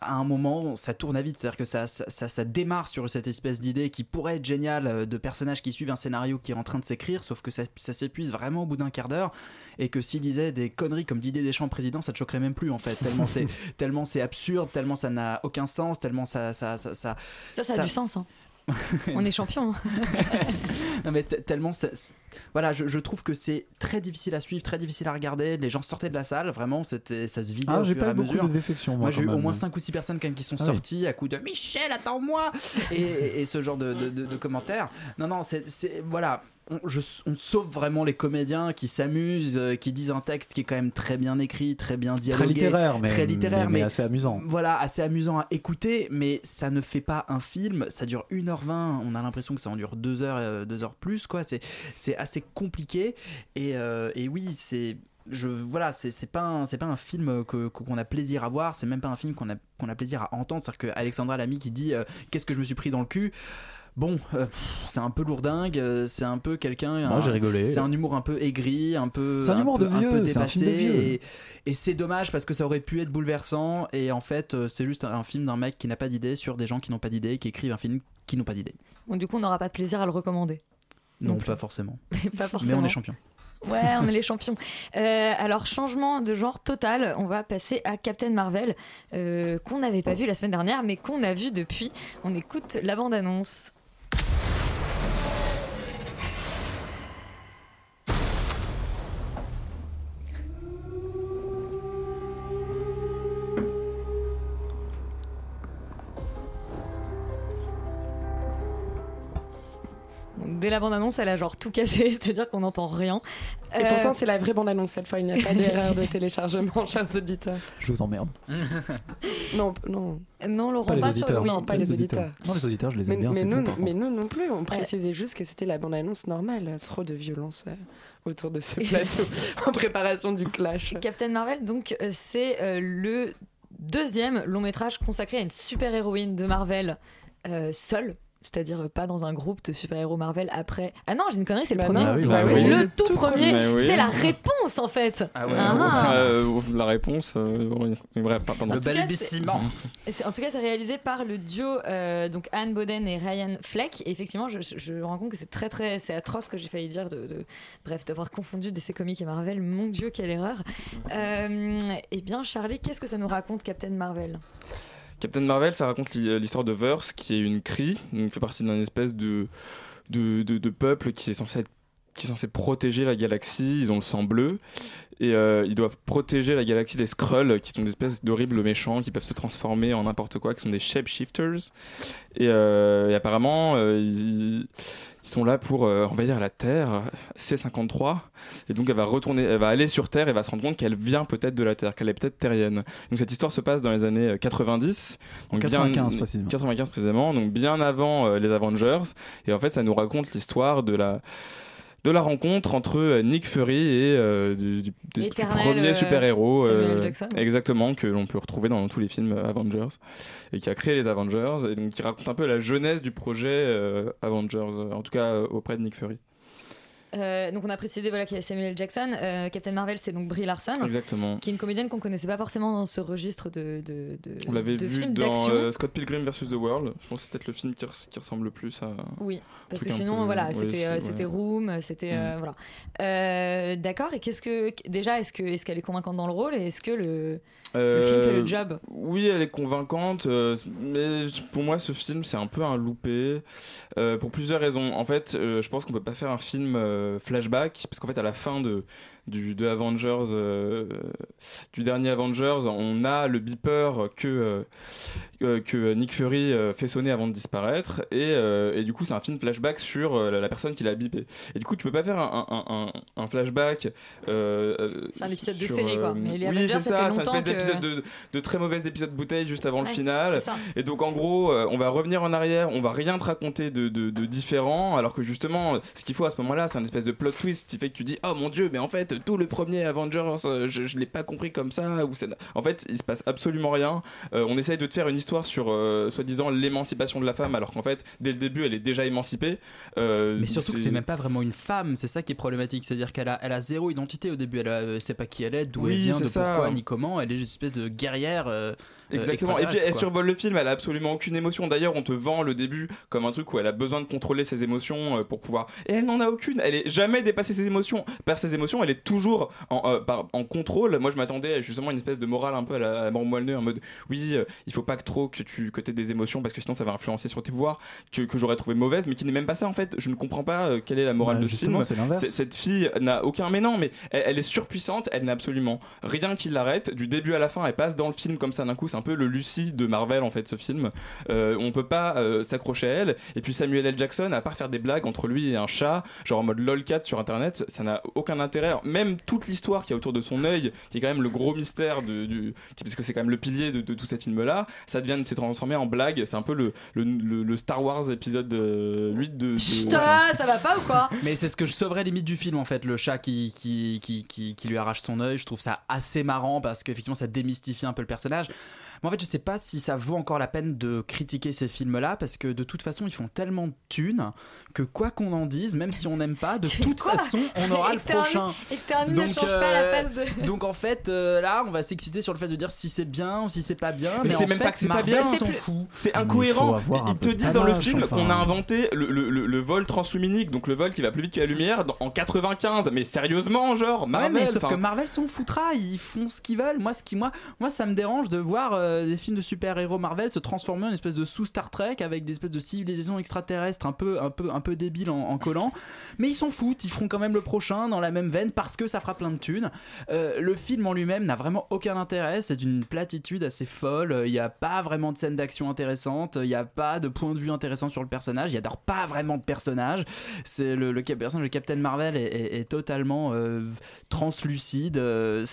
à un moment, ça tourne à vite. C'est-à-dire que ça, ça, ça, ça démarre sur cette espèce d'idée qui pourrait être géniale euh, de personnages qui suivent un scénario qui est en train de s'écrire, sauf que ça, ça s'épuise vraiment au bout d'un quart d'heure. Et que s'il disait des conneries comme Didier Deschamps président, ça te choquerait même plus en fait. Tellement c'est, tellement c'est absurde, tellement ça n'a aucun sens, tellement ça. Ça, ça, ça, Ça, ça a du sens. hein. On est champion. non mais te- tellement voilà je, je trouve que c'est très difficile à suivre très difficile à regarder. Les gens sortaient de la salle vraiment c'était ça se vidait Ah, au j'ai fur pas et à beaucoup mesure. de défections, moi, moi j'ai eu au moins 5 ou 6 personnes quand même qui sont Ah oui. sorties à coup de Michel attends-moi. Et, et ce genre de, de- de- de commentaires. Non non c'est c'est- voilà on, je- on sauve vraiment les comédiens qui s'amusent, euh, qui disent un texte qui est quand même très bien écrit, très bien dialogué, Très littéraire, mais, très littéraire, mais, mais, assez amusant. voilà, assez amusant à écouter, mais ça ne fait pas un film. Ça dure 1h20, on a l'impression que ça en dure 2 heures, euh, 2 heures plus, quoi. C'est, c'est assez compliqué. Et, euh, et oui, c'est. Je, voilà, c'est, c'est pas un, c'est pas un film que, qu'on a plaisir à voir, c'est même pas un film qu'on a, qu'on a plaisir à entendre. C'est-à-dire que Alexandra Lamy qui dit euh, Qu'est-ce que je me suis pris dans le cul? Bon, euh, c'est un peu lourdingue, euh, c'est un peu quelqu'un. Moi, j'ai rigolé. C'est un humour un peu aigri, un peu. C'est un humour peu- de vieux, peu c'est un film de vieux. Et, et c'est dommage parce que ça aurait pu être bouleversant. Et en fait, euh, c'est juste un, un film d'un mec qui n'a pas d'idée sur des gens qui n'ont pas d'idée, qui écrivent un film qui n'ont pas d'idée. Bon, du coup, on n'aura pas de plaisir à le recommander. Non, pas forcément. pas Mais on est champion. Ouais, on est les champions. Euh, alors, changement de genre total, on va passer à Captain Marvel, euh, qu'on n'avait pas vu la semaine dernière, mais qu'on a vu depuis. On écoute la bande-annonce. Dès la bande-annonce, elle a genre tout cassé, c'est-à-dire qu'on n'entend rien. Et Euh, pourtant, c'est la vraie bande-annonce cette fois. Il n'y a pas d'erreur de téléchargement, chers auditeurs. Je vous emmerde. Non, non. Non, Laurent, Pas les pas sur- auditeurs. oui. Non, pas les auditeurs. Non, les auditeurs, je les Mais, aime bien. mais nous, mais nous non plus, on précisait juste que c'était la bande-annonce normale. Trop de violence euh, autour de ce plateau en préparation du clash. Captain Marvel, donc euh, c'est euh, le deuxième long métrage consacré à une super héroïne de Marvel euh, seule. C'est-à-dire euh, pas dans un groupe de super-héros Marvel après. Ah non, j'ai une connerie, c'est le Bah premier. oui, C'est bah oui. le tout, Tout premier. Oui. C'est la réponse en fait. Ah ouais. Ah. Euh, la réponse, euh, oui. Bref, pardon. Le balbutiement. En tout cas, c'est réalisé par le duo euh, donc Anne Boden et Ryan Fleck. Et effectivement, je, je- je me rends compte que c'est très très, c'est atroce ce que j'ai failli dire de, de- bref, d'avoir confondu DC Comics et Marvel. Mon Dieu, quelle erreur. Eh bien, Charlie, qu'est-ce que ça nous raconte, Captain Marvel? Captain Marvel, ça raconte l'hi- l'histoire de Verse, qui est une crie, donc fait partie d'un espèce de, de peuple qui est censé être qui est censé protéger la galaxie, ils ont le sang bleu, et euh, ils doivent protéger la galaxie des Skrulls, qui sont des espèces d'horribles méchants, qui peuvent se transformer en n'importe quoi, qui sont des shapeshifters, et, euh, et apparemment, euh, ils, ils sont là pour envahir la Terre, C53, et donc elle va retourner, elle va aller sur Terre et va se rendre compte qu'elle vient peut-être de la Terre, qu'elle est peut-être terrienne. Donc cette histoire se passe dans les années euh, 90, donc 95 bien, précisément. 95 précisément, donc bien avant les Avengers, et en fait ça nous raconte l'histoire de la de la rencontre entre euh, Nick Fury et euh, du, du- du L'éternel, premier euh, super-héros Jackson. exactement que l'on peut retrouver dans tous les films euh, Avengers et qui a créé les Avengers et donc qui raconte un peu la jeunesse du projet euh, Avengers euh, en tout cas euh, auprès de Nick Fury Euh, donc on a précisé voilà qu'il y a Samuel L. Jackson. Euh, Captain Marvel, c'est donc Brie Larson, exactement qui est une comédienne qu'on connaissait pas forcément dans ce registre de de, de, on l'avait vu dans euh, Scott Pilgrim vs The World je pense que c'est peut-être le film qui, res- qui ressemble le plus à Oui, parce que sinon, peu- voilà, ouais, c'était ouais. c'était Room, c'était euh, voilà. D'accord. Et qu'est-ce que déjà, est-ce que est-ce qu'elle est convaincante dans le rôle et est-ce que le le film fait le job? Oui, elle est convaincante, mais pour moi, ce film, c'est un peu un loupé, pour plusieurs raisons. En fait, je pense qu'on peut pas faire un film flashback, parce qu'en fait, à la fin de, du, de Avengers, euh, du dernier Avengers, on a le beeper que, euh, euh, que Nick Fury fait sonner avant de disparaître, et, et du coup, c'est un film flashback sur la, personne qui l'a bipé. Et du coup, tu peux pas faire un, un, un, un flashback. C'est un épisode de série, quoi. Mais les oui, c'est ça c'est un espèce que- d'épisode de, de très mauvais épisodes bouteille juste avant le final. Et donc en gros, on va revenir en arrière, on va rien te raconter de, de, de différent, alors que justement, ce qu'il faut à ce moment-là, c'est un, espèce de plot twist qui fait que tu dis oh mon dieu mais en fait tout le premier Avengers euh, je, je l'ai pas compris comme ça ou en fait il se passe absolument rien Euh, on essaye de te faire une histoire sur euh, soi-disant l'émancipation de la femme alors qu'en fait dès le début elle est déjà émancipée Euh, Mais surtout que c'est- même pas vraiment une femme, c'est ça qui est problématique. C'est-à-dire qu'elle a, elle a zéro identité au début. Elle, a- elle sait pas qui elle est, d'où Oui, elle vient, de ça. pourquoi ni comment. Elle est une espèce de guerrière. Euh, Exactement. Et puis elle quoi. survole le film, elle a absolument aucune émotion. D'ailleurs, on te vend le début comme un truc où elle a besoin de contrôler ses émotions euh, pour pouvoir. Et elle n'en a aucune. Elle est jamais dépassée ses émotions. Par ses émotions, elle est toujours en, euh, par- en contrôle. Moi, je m'attendais justement à une espèce de morale un peu à la, à moelleux, en mode oui, euh, il faut pas que trop que tu que aies des émotions parce que sinon ça va influencer sur tes pouvoirs. Que, que j'aurais trouvé mauvaise, mais qui n'est même pas ça en fait. Je ne comprends pas euh, quelle est la morale Bah, de ce film. Cette fille n'a aucun. Mais non, mais elle, elle est surpuissante. Elle n'a absolument rien qui l'arrête. Du début à la fin, elle passe dans le film comme ça d'un coup. C'est un peu le Lucie de Marvel en fait, ce film. Euh, on peut pas euh, s'accrocher à elle. Et puis Samuel L. Jackson, à part faire des blagues entre lui et un chat, genre en mode lolcat sur internet, ça n'a aucun intérêt. Même toute l'histoire qui est autour de son œil, qui est quand même le gros mystère de, du. qui- parce que c'est quand même le pilier de, de tous ces films-là, ça devient s'est transformé en blague. C'est un peu le, le, le- le Star Wars épisode euh, 8 de. de- Putain, ça va pas ou quoi? Mais c'est ce que je sauverais limite du film en fait, le chat qui, qui, qui, qui, qui lui arrache son œil. Je trouve ça assez marrant parce qu'effectivement ça démystifie un peu le personnage. Mais en fait, je sais pas si ça vaut encore la peine de critiquer ces films-là parce que de toute façon, ils font tellement de thunes que quoi qu'on en dise, même si on n'aime pas, de toute façon, on aura le prochain. Ne change pas la euh, face de. donc en fait, euh, là, on va s'exciter sur le fait de dire si c'est bien ou si c'est pas bien. Mais, Mais, c'est même fait, pas que c'est pas bien, s'en fout. c'est incohérent. Ils te disent dans le film enfin. qu'on a inventé le, le- le- le vol transluminique, donc le vol qui va plus vite que la lumière, dans- en 95. Mais sérieusement, genre, Ouais, Marvel. mais sauf que Marvel s'en foutra, ils font ce qu'ils veulent. Moi, ce qui, moi, moi, ça me dérange de voir euh, des films de super-héros Marvel se transformer en une espèce de sous Star Trek avec des espèces de civilisations extraterrestres un peu, un peu, un peu débiles en, collant. Mais ils s'en foutent, ils feront quand même le prochain dans la même veine parce que ça fera plein de thunes. Euh, le film en lui-même n'a vraiment aucun intérêt, c'est une platitude assez folle. Il n'y a pas vraiment de scène d'action intéressante, il n'y a pas de point de vue intéressant sur le personnage, il n'y a pas vraiment de personnage. C'est le, personnage de Captain Marvel est, totalement euh, translucide. euh,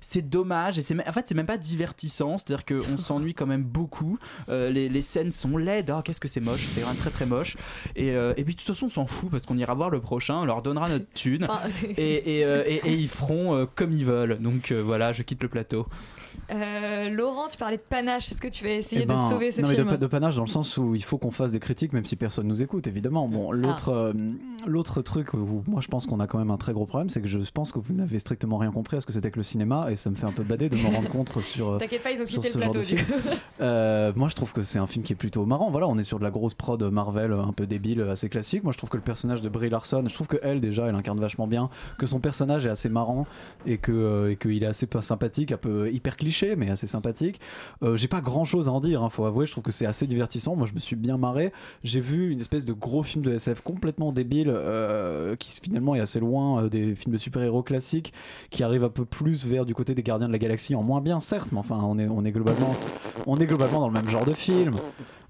c'est dommage et c'est en fait c'est même pas divertissant. C'est-à-dire qu'on s'ennuie quand même beaucoup. Euh, les, les scènes sont laides. Oh, qu'est-ce que c'est moche. C'est vraiment très très moche. Et, euh, et puis de toute façon on s'en fout parce qu'on ira voir le prochain. On leur donnera notre thune Enfin, et, et, euh, et- ils feront comme ils veulent. Donc voilà, je quitte le plateau. Euh, Laurent, tu parlais de panache. Est-ce que tu vas essayer Eh ben, de sauver ce non, mais film de, de panache dans le sens où il faut qu'on fasse des critiques même si personne nous écoute évidemment Ah. bon l'autre euh, l'autre truc où moi je pense qu'on a quand même un très gros problème c'est que je pense que vous n'avez strictement rien compris à ce que c'était que le cinéma et ça me fait un peu bader de me rendre compte sur euh, T'inquiète pas, ils ont quitté le plateau. du film. coup. Euh, moi je trouve que c'est un film qui est plutôt marrant voilà on est sur de la grosse prod Marvel un peu débile assez classique moi je trouve que le personnage de Brie Larson je trouve que elle déjà elle incarne vachement bien que son personnage est assez marrant et que et qu'il est assez sympathique un peu hyper cliché mais assez sympathique euh, j'ai pas grand chose à en dire, hein, faut avouer. Je trouve que c'est assez divertissant. Moi, je me suis bien marré. J'ai vu une espèce de gros film de SF complètement débile euh, qui finalement est assez loin euh, des films de super-héros classiques, qui arrive un peu plus vers du côté des Gardiens de la Galaxie, en moins bien certes, mais enfin, on est, globalement, on est globalement dans le même genre de film.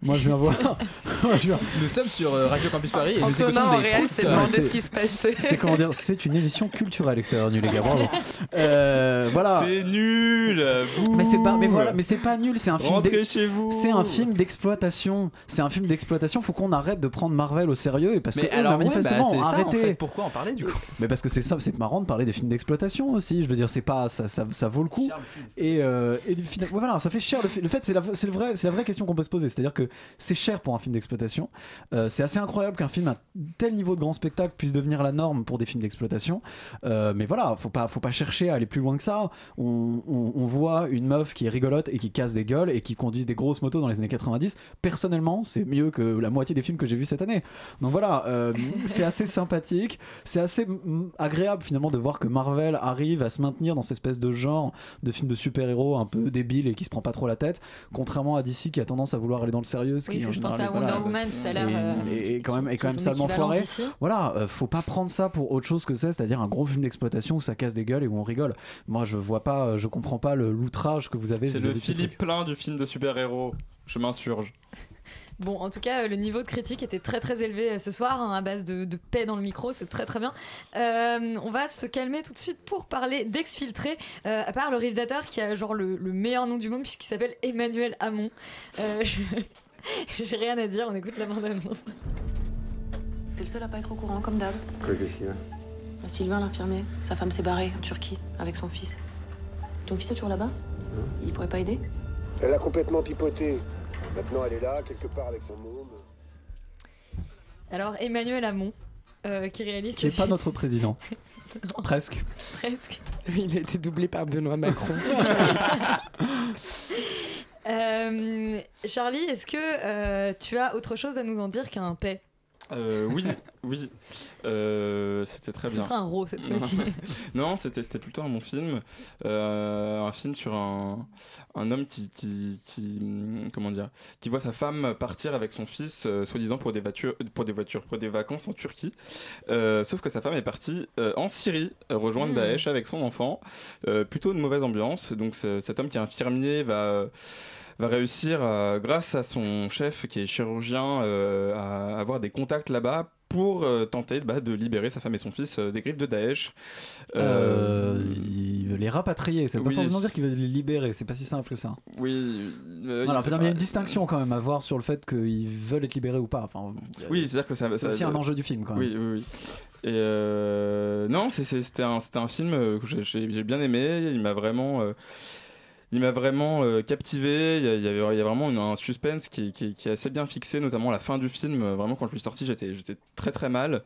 Moi, je viens voir. Moi, je viens- Nous sommes sur euh, Radio Campus Paris et nous Antonin, écoutons en des réel, s'est demandé ce qui se passait. C'est comment dire C'est une émission culturelle extérieure nu les gars. Bravo. Euh, voilà. C'est nul. bouh. Mais c'est pas, mais voilà, mais c'est pas nul. C'est un film. Chez vous. C'est un film d'exploitation. C'est un film d'exploitation. Faut qu'on arrête de prendre Marvel au sérieux et parce Mais que eux, alors, ouais, manifestement, bah, ça, en fait. Pourquoi en parler du coup? Mais parce que c'est ça, c'est marrant de parler des films d'exploitation aussi. Je veux dire, c'est pas ça, ça, ça vaut le coup. Et, euh, et du final- ouais, voilà, ça fait cher. Le fait, le fait c'est la, c'est le vrai, c'est la vraie question qu'on peut se poser. C'est-à-dire que c'est cher pour un film d'exploitation. Euh, c'est assez incroyable qu'un film à tel niveau de grand spectacle puisse devenir la norme pour des films d'exploitation. Euh, mais voilà, faut pas, faut pas chercher à aller plus loin que ça. On, on- on voit une meuf qui est rigolote et qui casse des gueules et qui conduise des grosses motos dans les années 90. Personnellement, c'est mieux que la moitié des films que j'ai vus cette année. Donc voilà, euh, c'est assez sympathique. C'est assez mm, agréable finalement de voir que Marvel arrive à se maintenir dans cette espèce de genre de film de super-héros un peu débile et qui se prend pas trop la tête, contrairement à DC qui a tendance à vouloir aller dans le sérieux. ce Oui, qui, en que je pensais général, à voilà, Wonder Woman tout à l'heure. et, euh, et quand même, et quand même salement foiré. Voilà, euh, faut pas prendre ça pour autre chose que ça, c'est-à-dire un gros film d'exploitation où ça casse des gueules et où on rigole. Moi, je vois pas, euh, je comprends pas le- l'outrage que vous avez. C'est le Philippe plein du film de super-héros. Je m'insurge. Bon, en tout cas, euh, le niveau de critique était très très élevé ce soir, hein, à base de, de paix dans le micro, c'est très très bien. Euh, on va se calmer tout de suite pour parler d'Exfiltré, euh, à part le réalisateur qui a genre le, le meilleur nom du monde puisqu'il s'appelle Emmanuel Hamon. Euh, je- J'ai rien à dire, on écoute la bande-annonce. T'es le seul à pas être au courant, comme d'hab. Quoi, qu'est-ce qu'il y a? Bah, Sylvain, l'infirmier, sa femme s'est barrée en Turquie avec son fils. Ton fils est toujours là-bas? Il pourrait pas aider? Elle a complètement pipoté. Maintenant, elle est là, quelque part avec son môme. Alors, Emmanuel Hamon, euh, qui réalise Qui ce est pas notre président. Presque. Presque. Il a été doublé par Benoît Macron. Euh, Charlie, est-ce que euh, tu as autre chose à nous en dire qu'un paix? Euh, oui, oui. Euh, c'était très Ce bien. sera un ro cette fois-ci. non, c'était c'était plutôt un bon film. Euh, un film sur un, un homme qui, qui, qui, comment dire, qui voit sa femme partir avec son fils, soi-disant pour des voitures, pour des voitures, pour des vacances en Turquie. Sauf que sa femme est partie en Syrie rejoindre Mm. Daesh avec son enfant. Plutôt une mauvaise ambiance. Donc ce- cet homme qui est infirmier va va réussir, euh, grâce à son chef qui est chirurgien, euh, à avoir des contacts là-bas pour euh, tenter bah, de libérer sa femme et son fils euh, des griffes de Daesh. Euh, il veut les rapatrier, ça veut oui. pas forcément dire qu'il veut les libérer, c'est pas si simple que ça. Oui. Voilà, il- il y a une distinction quand même à voir sur le fait qu'ils veulent être libérés ou pas. Enfin, Oui, c'est-à-dire que ça. c'est aussi un enjeu du film quand même. Oui, oui, oui. Et non, c'était un, film que j'ai bien aimé. Il m'a vraiment. Il m'a vraiment euh, captivé. Il y, a, vraiment un suspense qui, est assez bien fixé, notamment la fin du film. Vraiment, quand je suis sorti, j'étais très très mal.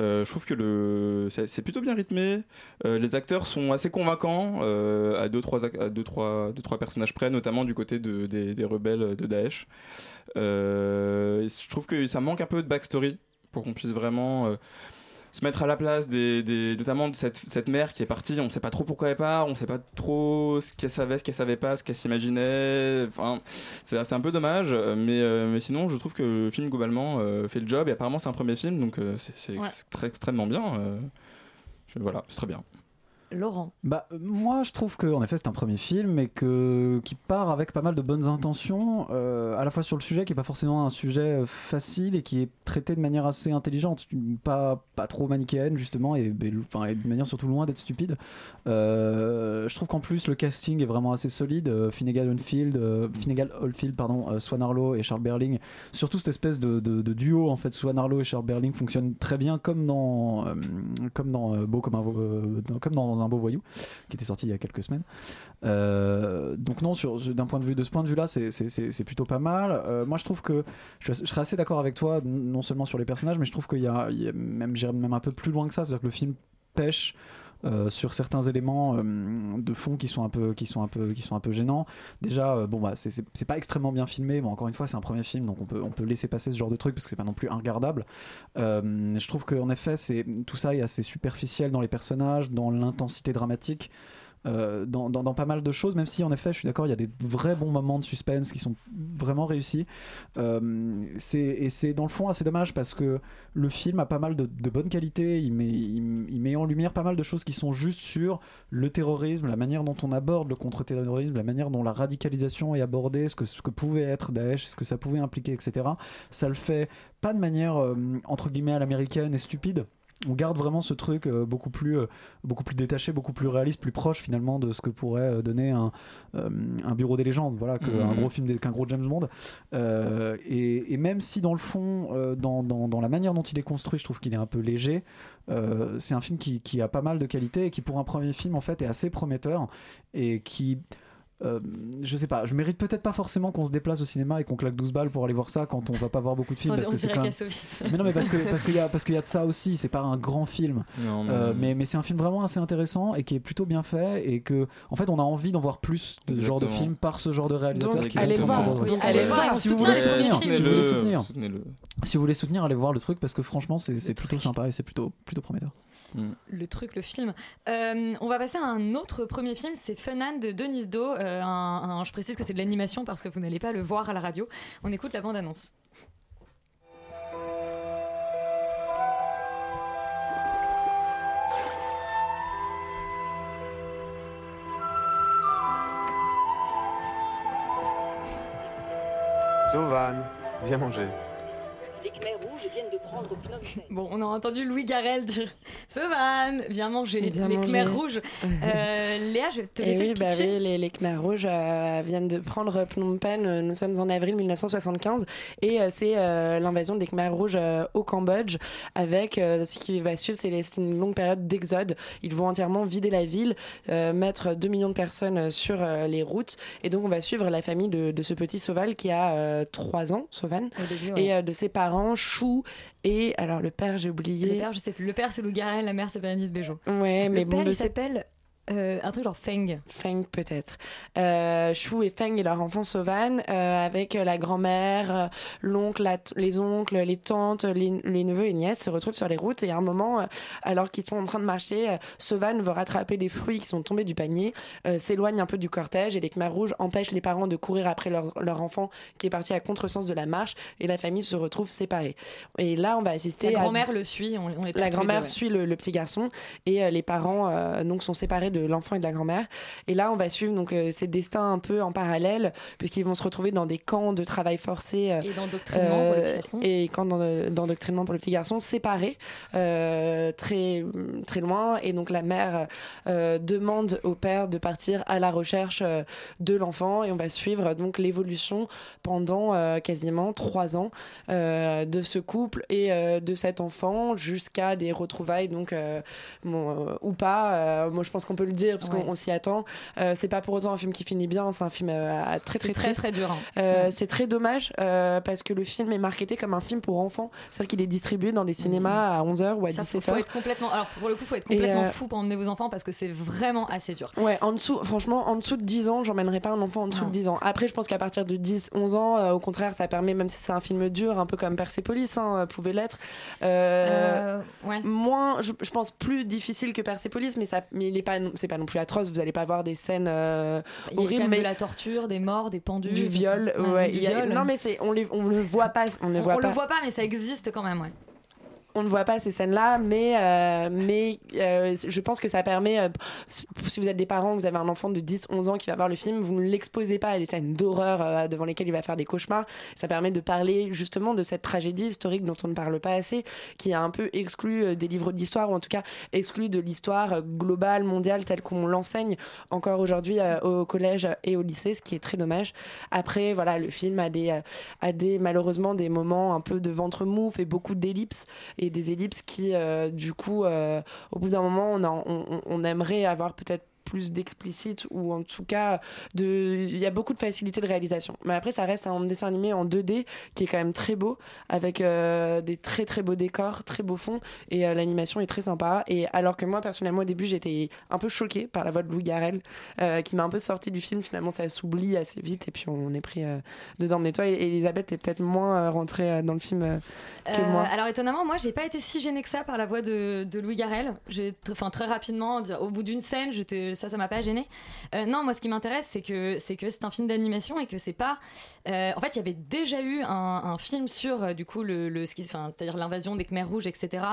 Euh, je trouve que c'est plutôt bien rythmé. Euh, les acteurs sont assez convaincants à deux trois à deux trois deux trois personnages près, notamment du côté de, des, rebelles de Daesh. Je trouve que ça manque un peu de backstory pour qu'on puisse vraiment se mettre à la place des, des- notamment de cette, cette mère qui est partie, on ne sait pas trop pourquoi elle part, on ne sait pas trop ce qu'elle savait, ce qu'elle savait pas, ce qu'elle s'imaginait. Enfin, c'est un peu dommage, euh, mais, euh, mais sinon je trouve que le film globalement euh, fait le job et apparemment c'est un premier film donc euh, c'est Ouais. extrêmement bien. Je- voilà, c'est très bien. Laurent. Bah, moi, je trouve que en effet, c'est un premier film, mais que qui part avec pas mal de bonnes intentions, euh, à la fois sur le sujet, qui est pas forcément un sujet euh, facile et qui est traité de manière assez intelligente, pas pas trop manichéenne justement, et, et, enfin, et de manière surtout loin d'être stupide. Euh, je trouve qu'en plus le casting est vraiment assez solide. Finnegan Oldfield, Finnegan Oldfield, pardon, Swan Arlo et Charles Berling. Surtout cette espèce de, duo en fait, Swan Arlo et Charles Berling fonctionne très bien, comme dans comme dans Beau comme un euh, dans- comme un beau voyou, qui était sorti il y a quelques semaines. Euh, donc non, d'un point de vue de ce point de vue-là, c'est- plutôt pas mal. Euh, moi, je trouve que je, serais assez d'accord avec toi, non seulement sur les personnages, mais je trouve qu'il y y a même même un peu plus loin que ça, c'est-à-dire que le film pêche. Euh, sur certains éléments euh, de fond qui sont un peu qui sont un peu qui sont un peu gênants. Déjà euh, bon bah c'est- pas extrêmement bien filmé. Bon encore une fois c'est un premier film donc on peut on peut laisser passer ce genre de truc parce que c'est pas non plus regardable je trouve qu'en effet c'est tout ça est assez superficiel dans les personnages dans l'intensité dramatique euh, dans, pas mal de choses, même si en effet, je suis d'accord, il y a des vrais bons moments de suspense qui sont vraiment réussis. Euh, et c'est dans le fond assez dommage parce que le film a pas mal de, bonnes qualités, il met, en lumière pas mal de choses qui sont juste sur le terrorisme, la manière dont on aborde le contre-terrorisme, la manière dont la radicalisation est abordée, ce que, ce que pouvait être Daesh, ce que ça pouvait impliquer, etc. Ça le fait pas de manière euh, entre guillemets à l'américaine et stupide on garde vraiment ce truc euh, beaucoup plus euh, beaucoup plus détaché beaucoup plus réaliste plus proche finalement de ce que pourrait euh, donner un, un bureau des légendes voilà qu'un Mhm. gros film qu'un gros James Bond et, et même si dans le fond dans, dans, dans la manière dont il est construit je trouve qu'il est un peu léger c'est un film qui, qui a pas mal de qualité et qui pour un premier film en fait est assez prometteur et qui euh, je sais pas, je mérite peut-être pas forcément qu'on se déplace au cinéma et qu'on claque 12 balles pour aller voir ça quand on va pas voir beaucoup de films. Parce on que c'est dirait quand même- Kassovitz. Mais non, mais parce que parce qu'il y a parce qu'il y a de ça aussi. C'est pas un grand film, Non, mais- Euh, mais mais c'est un film vraiment assez intéressant et qui est plutôt bien fait et que en fait on a envie d'en voir plus de ce genre de film par ce genre de réalisateur. Donc, qui allez voir. Oui, allez le voir. Si vous voulez soutenir, film. si vous voulez soutenir, soutenez-le. si vous voulez soutenir, allez voir le truc parce que franchement c'est c'est plutôt sympa et c'est plutôt plutôt prometteur. Le truc, le film. Euh, on va passer à un autre premier film, c'est Funan de Denise Do. Euh, un- un- je précise que c'est de l'animation parce que vous n'allez pas le voir à la radio. On écoute la bande-annonce. Zovan, viens manger. De prendre Phnom Penh. Bon, on a entendu Louis Garrel dire Sauvane, viens manger Viens les manger. Khmers rouges. Euh, Léa, je vais te Et laisser oui, bah oui, les, les Khmers rouges euh, viennent de prendre Phnom Penh. Euh, Nous sommes en avril 1975 et euh, c'est euh, l'invasion des Khmers rouges euh, au Cambodge. Avec euh, ce qui va suivre, c'est une longue période d'exode. Ils vont entièrement vider la ville, euh, mettre 2 millions de personnes sur euh, les routes. Et donc, on va suivre la famille de, de ce petit Sauval qui a 3 ans, Sauvan, Au début, ouais. et euh, de ses parents, Chou et alors le père, j'ai oublié. Le père, je sais plus. Le père, c'est Louis Garrel, la mère, c'est Bérénice Bejo. Ouais, mais le bon, père, de il s'appelle euh, un truc genre Feng. Feng peut-être. Euh, Chou et Feng et leur enfant Sauvan euh, avec la grand-mère, euh, l'oncle, les oncles, les tantes, les, les neveux et nièces se retrouvent sur les routes et à un moment, euh, alors qu'ils sont en train de marcher, euh, Sauvan veut rattraper des fruits qui sont tombés du panier, s'éloigne un peu du cortège et les Khmers rouges empêchent les parents de courir après leur, leur enfant qui est parti à contresens de la marche et la famille se retrouve séparée. Et là, on va assister La à grand-mère le suit, on, on perd la grand-mère ouais. suit le, le petit garçon et les parents donc sont séparés de l'enfant et de la grand-mère. Et là, on va suivre donc euh, ces destins un peu en parallèle puisqu'ils vont se retrouver dans des camps de travail forcé euh, Et d'endoctrinement pour le petit garçon. et camps d'en- d'endoctrinement pour le petit garçon séparés euh, très très loin. Et donc la mère euh, demande au père de partir à la recherche euh, de l'enfant et on va suivre donc l'évolution pendant euh, quasiment trois ans euh, de ce couple et euh, de cet enfant jusqu'à des retrouvailles donc euh, bon, euh, ou pas euh, moi je pense qu'on peut le dire parce Ouais. qu'on on s'y attend Euh, c'est pas pour autant un film qui finit bien c'est un film euh, à- très très très, très dur, hein. Euh, Ouais. c'est très dommage euh, parce que le film est marketé comme un film pour enfants c'est à dire qu'il est distribué dans les cinémas à 11h ou à Ça, faut, 17h faut être complètement. Alors pour le coup, faut être complètement fou pour emmener vos enfants parce que c'est vraiment assez dur. Ouais, en dessous, franchement, en dessous de 10 ans, j'emmènerai pas un enfant en dessous Non. de 10 ans. Après, je pense qu'à partir de 10, 11 ans, au contraire, ça permet, même si c'est un film dur, un peu comme Persepolis, hein, pouvait l'être. Moins, je, je pense plus difficile que Persepolis, mais ça, mais il est pas, c'est pas non plus atroce. Vous allez pas voir des scènes euh, Il y a quand horribles, même mais de la torture, des morts, des pendus, du viol. Ouais, du a-. Non, mais c'est, on les, on le voit pas, on ne on, voit on pas. le voit pas, mais ça existe quand même, ouais. On ne voit pas ces scènes-là, mais, euh, mais euh, je pense que ça permet, euh, si vous êtes des parents, vous avez un enfant de 10, 11 ans qui va voir le film, vous ne l'exposez pas à des scènes d'horreur devant lesquelles il va faire des cauchemars. Ça permet de parler justement de cette tragédie historique dont on ne parle pas assez, qui est un peu exclue des livres d'histoire, ou en tout cas exclue de l'histoire globale, mondiale, telle qu'on l'enseigne encore aujourd'hui au collège et au lycée, ce qui est très dommage. Après, voilà, le film a des, a des malheureusement des moments un peu de ventre mou, fait beaucoup d'ellipses et des ellipses qui, euh, du coup, euh, au bout d'un moment, on, a- on, on- on aimerait avoir peut-être plus d'explicite ou en tout cas de il y a beaucoup de facilité de réalisation. Mais après ça reste un dessin animé en 2D qui est quand même très beau avec euh, des très très beaux décors très beaux fonds et euh, l'animation est très sympa. Et alors que moi personnellement au début j'étais un peu choquée par la voix de Louis Garrel euh, qui m'a un peu sorti du film. Finalement ça s'oublie assez vite et puis on est pris euh, dedans. Mais toi et Elisabeth est peut-être moins rentrée dans le film que moi. alors étonnamment, moi j'ai pas été si gênée que ça par la voix de, de Louis Garrel. J'ai, enfin très rapidement, au bout d'une scène, j'étais, ça, ça m'a pas gêné. non, moi ce qui m'intéresse, c'est que c'est que c'est un film d'animation et que c'est pas. euh, en fait, il y avait déjà eu un, film sur euh, du coup le, le c'est-à-dire l'invasion des Khmers rouges, etc.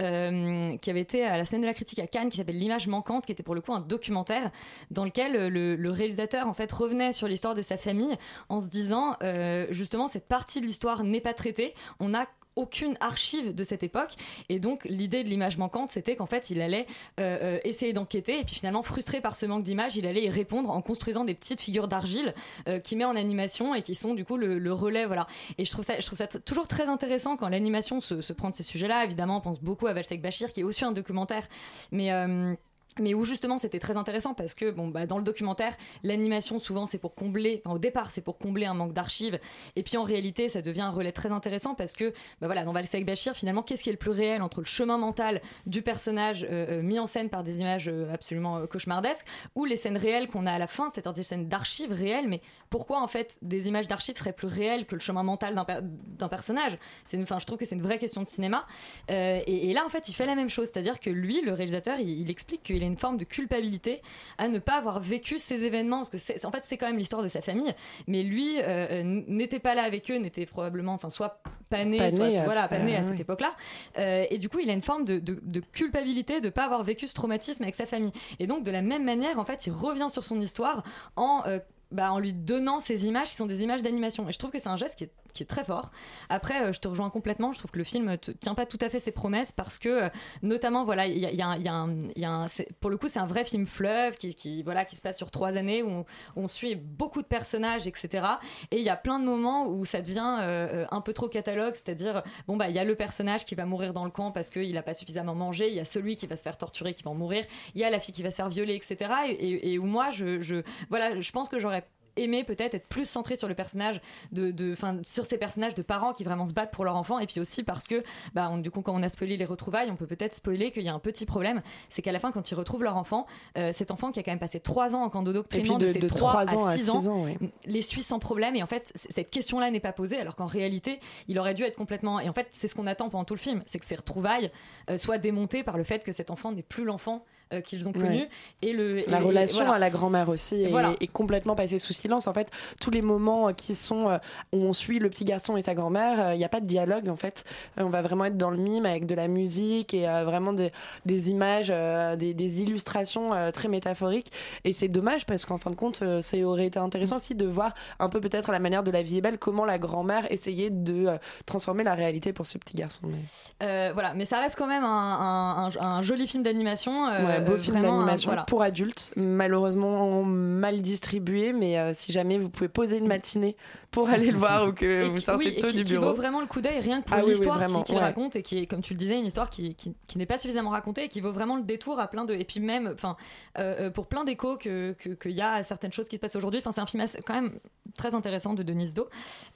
euh, qui avait été à la semaine de la critique à Cannes, qui s'appelle L'image manquante, qui était pour le coup un documentaire dans lequel euh, le, le réalisateur en fait revenait sur l'histoire de sa famille en se disant euh, justement cette partie de l'histoire n'est pas traitée. On a aucune archive de cette époque. Et donc l'idée de l'image manquante c'était qu'en fait il allait euh, euh, essayer d'enquêter et puis finalement frustré par ce manque d'image il allait y répondre en construisant des petites figures d'argile euh, qui met en animation et qui sont du coup le, relais voilà. Et je trouve ça je trouve ça toujours très intéressant quand l'animation se, prend de ces sujets là évidemment on pense beaucoup à Valsek Bachir qui est aussi un documentaire. Mais euh, mais où justement c'était très intéressant parce que bon bah dans le documentaire l'animation souvent c'est pour combler au départ c'est pour combler un manque d'archives. Et puis en réalité ça devient un relais très intéressant parce que bah voilà dans Valsek Bachir finalement qu'est-ce qui est le plus réel entre le chemin mental du personnage euh, euh, mis en scène par des images euh, absolument cauchemardesques ou les scènes réelles qu'on a à la fin c'est-à-dire des scènes d'archives réelles? Mais pourquoi en fait des images d'archives seraient plus réelles que le chemin mental d'un per- personnage? C'est enfin je trouve que c'est une vraie question de cinéma. Et, et là en fait il fait la même chose. C'est-à-dire que lui le réalisateur il, il explique qu'il a une forme de culpabilité à ne pas avoir vécu ces événements parce que c'est en fait c'est quand même l'histoire de sa famille. Mais lui euh, euh, n'était pas là avec eux n'était probablement enfin soit pas né, Pas soit né, euh, voilà pas né à cette oui. époque-là. Euh, et du coup il a une forme de, de- de culpabilité de pas avoir vécu ce traumatisme avec sa famille. Et donc de la même manière en fait il revient sur son histoire en euh, bah, en lui donnant ces images qui sont des images d'animation. Et je trouve que c'est un geste qui est qui est très fort. Après, euh, je te rejoins complètement. Je trouve que le film te tient pas tout à fait ses promesses parce que, euh, notamment, voilà, il y a, pour le coup, c'est un vrai film fleuve qui, voilà, qui se passe sur trois années où on, suit beaucoup de personnages, etc. Et il y a plein de moments où ça devient euh, un peu trop catalogue, c'est-à-dire, bon, bah, il y a le personnage qui va mourir dans le camp parce qu'il a pas suffisamment mangé, il y a celui qui va se faire torturer, qui va en mourir, il y a la fille qui va se faire violer, etc. Et, et- et où moi, je, je, voilà, je pense que j'aurais aimé peut-être être plus centré sur le personnage de, de fin, sur ces personnages de parents qui vraiment se battent pour leur enfant et puis aussi parce que bah on- du coup quand on a spoilé les retrouvailles on peut peut-être spoiler qu'il y a un petit problème c'est qu'à la fin quand ils retrouvent leur enfant euh, cet enfant qui a quand même passé 3 ans en camp puis de, de- ses de 3 trois ans à à 6 six ans, ans, oui. les suit sans problème et en fait cette question là n'est pas posée alors qu'en réalité il aurait dû être complètement et en fait c'est ce qu'on attend pendant tout le film c'est que ces retrouvailles euh, soient démontées par le fait que cet enfant n'est plus l'enfant euh, qu'ils ont connu Ouais. et le La et relation voilà. à la grand-mère aussi est, Voilà. est complètement passée sous silence. En fait, tous les moments qui sont euh, où on suit le petit garçon et sa grand-mère, euh, il n'y a pas de dialogue en fait. Euh, on va vraiment être dans le mime avec de la musique et euh, vraiment des, des images, euh, des, des illustrations euh, très métaphoriques. Et c'est dommage parce qu'en fin de compte, euh, ça aurait été intéressant aussi de voir un peu peut-être à la manière de la vie est belle comment la grand-mère essayait de euh, transformer la réalité pour ce petit garçon. Mais- Euh, voilà, mais ça reste quand même un, un- un- un joli film d'animation. euh, Ouais, beau euh, film d'animation voilà. pour adultes, malheureusement mal distribué, mais euh, si jamais vous pouvez poser une matinée pour aller le voir ou que Et vous qui- sortez oui, et tôt qui, du qui bureau. vaut vraiment le coup d'œil rien que pour Ah oui, oui, l'histoire vraiment, qu'il qu'il ouais. raconte et qui est, comme tu le disais, une histoire qui, qui, qui n'est pas suffisamment racontée et qui vaut vraiment le détour à plein de. Et puis même, enfin, euh, euh, pour plein d'échos que- que- qu'il y a à certaines choses qui se passent aujourd'hui. Enfin, c'est un film assez- quand même très intéressant de Denise Do.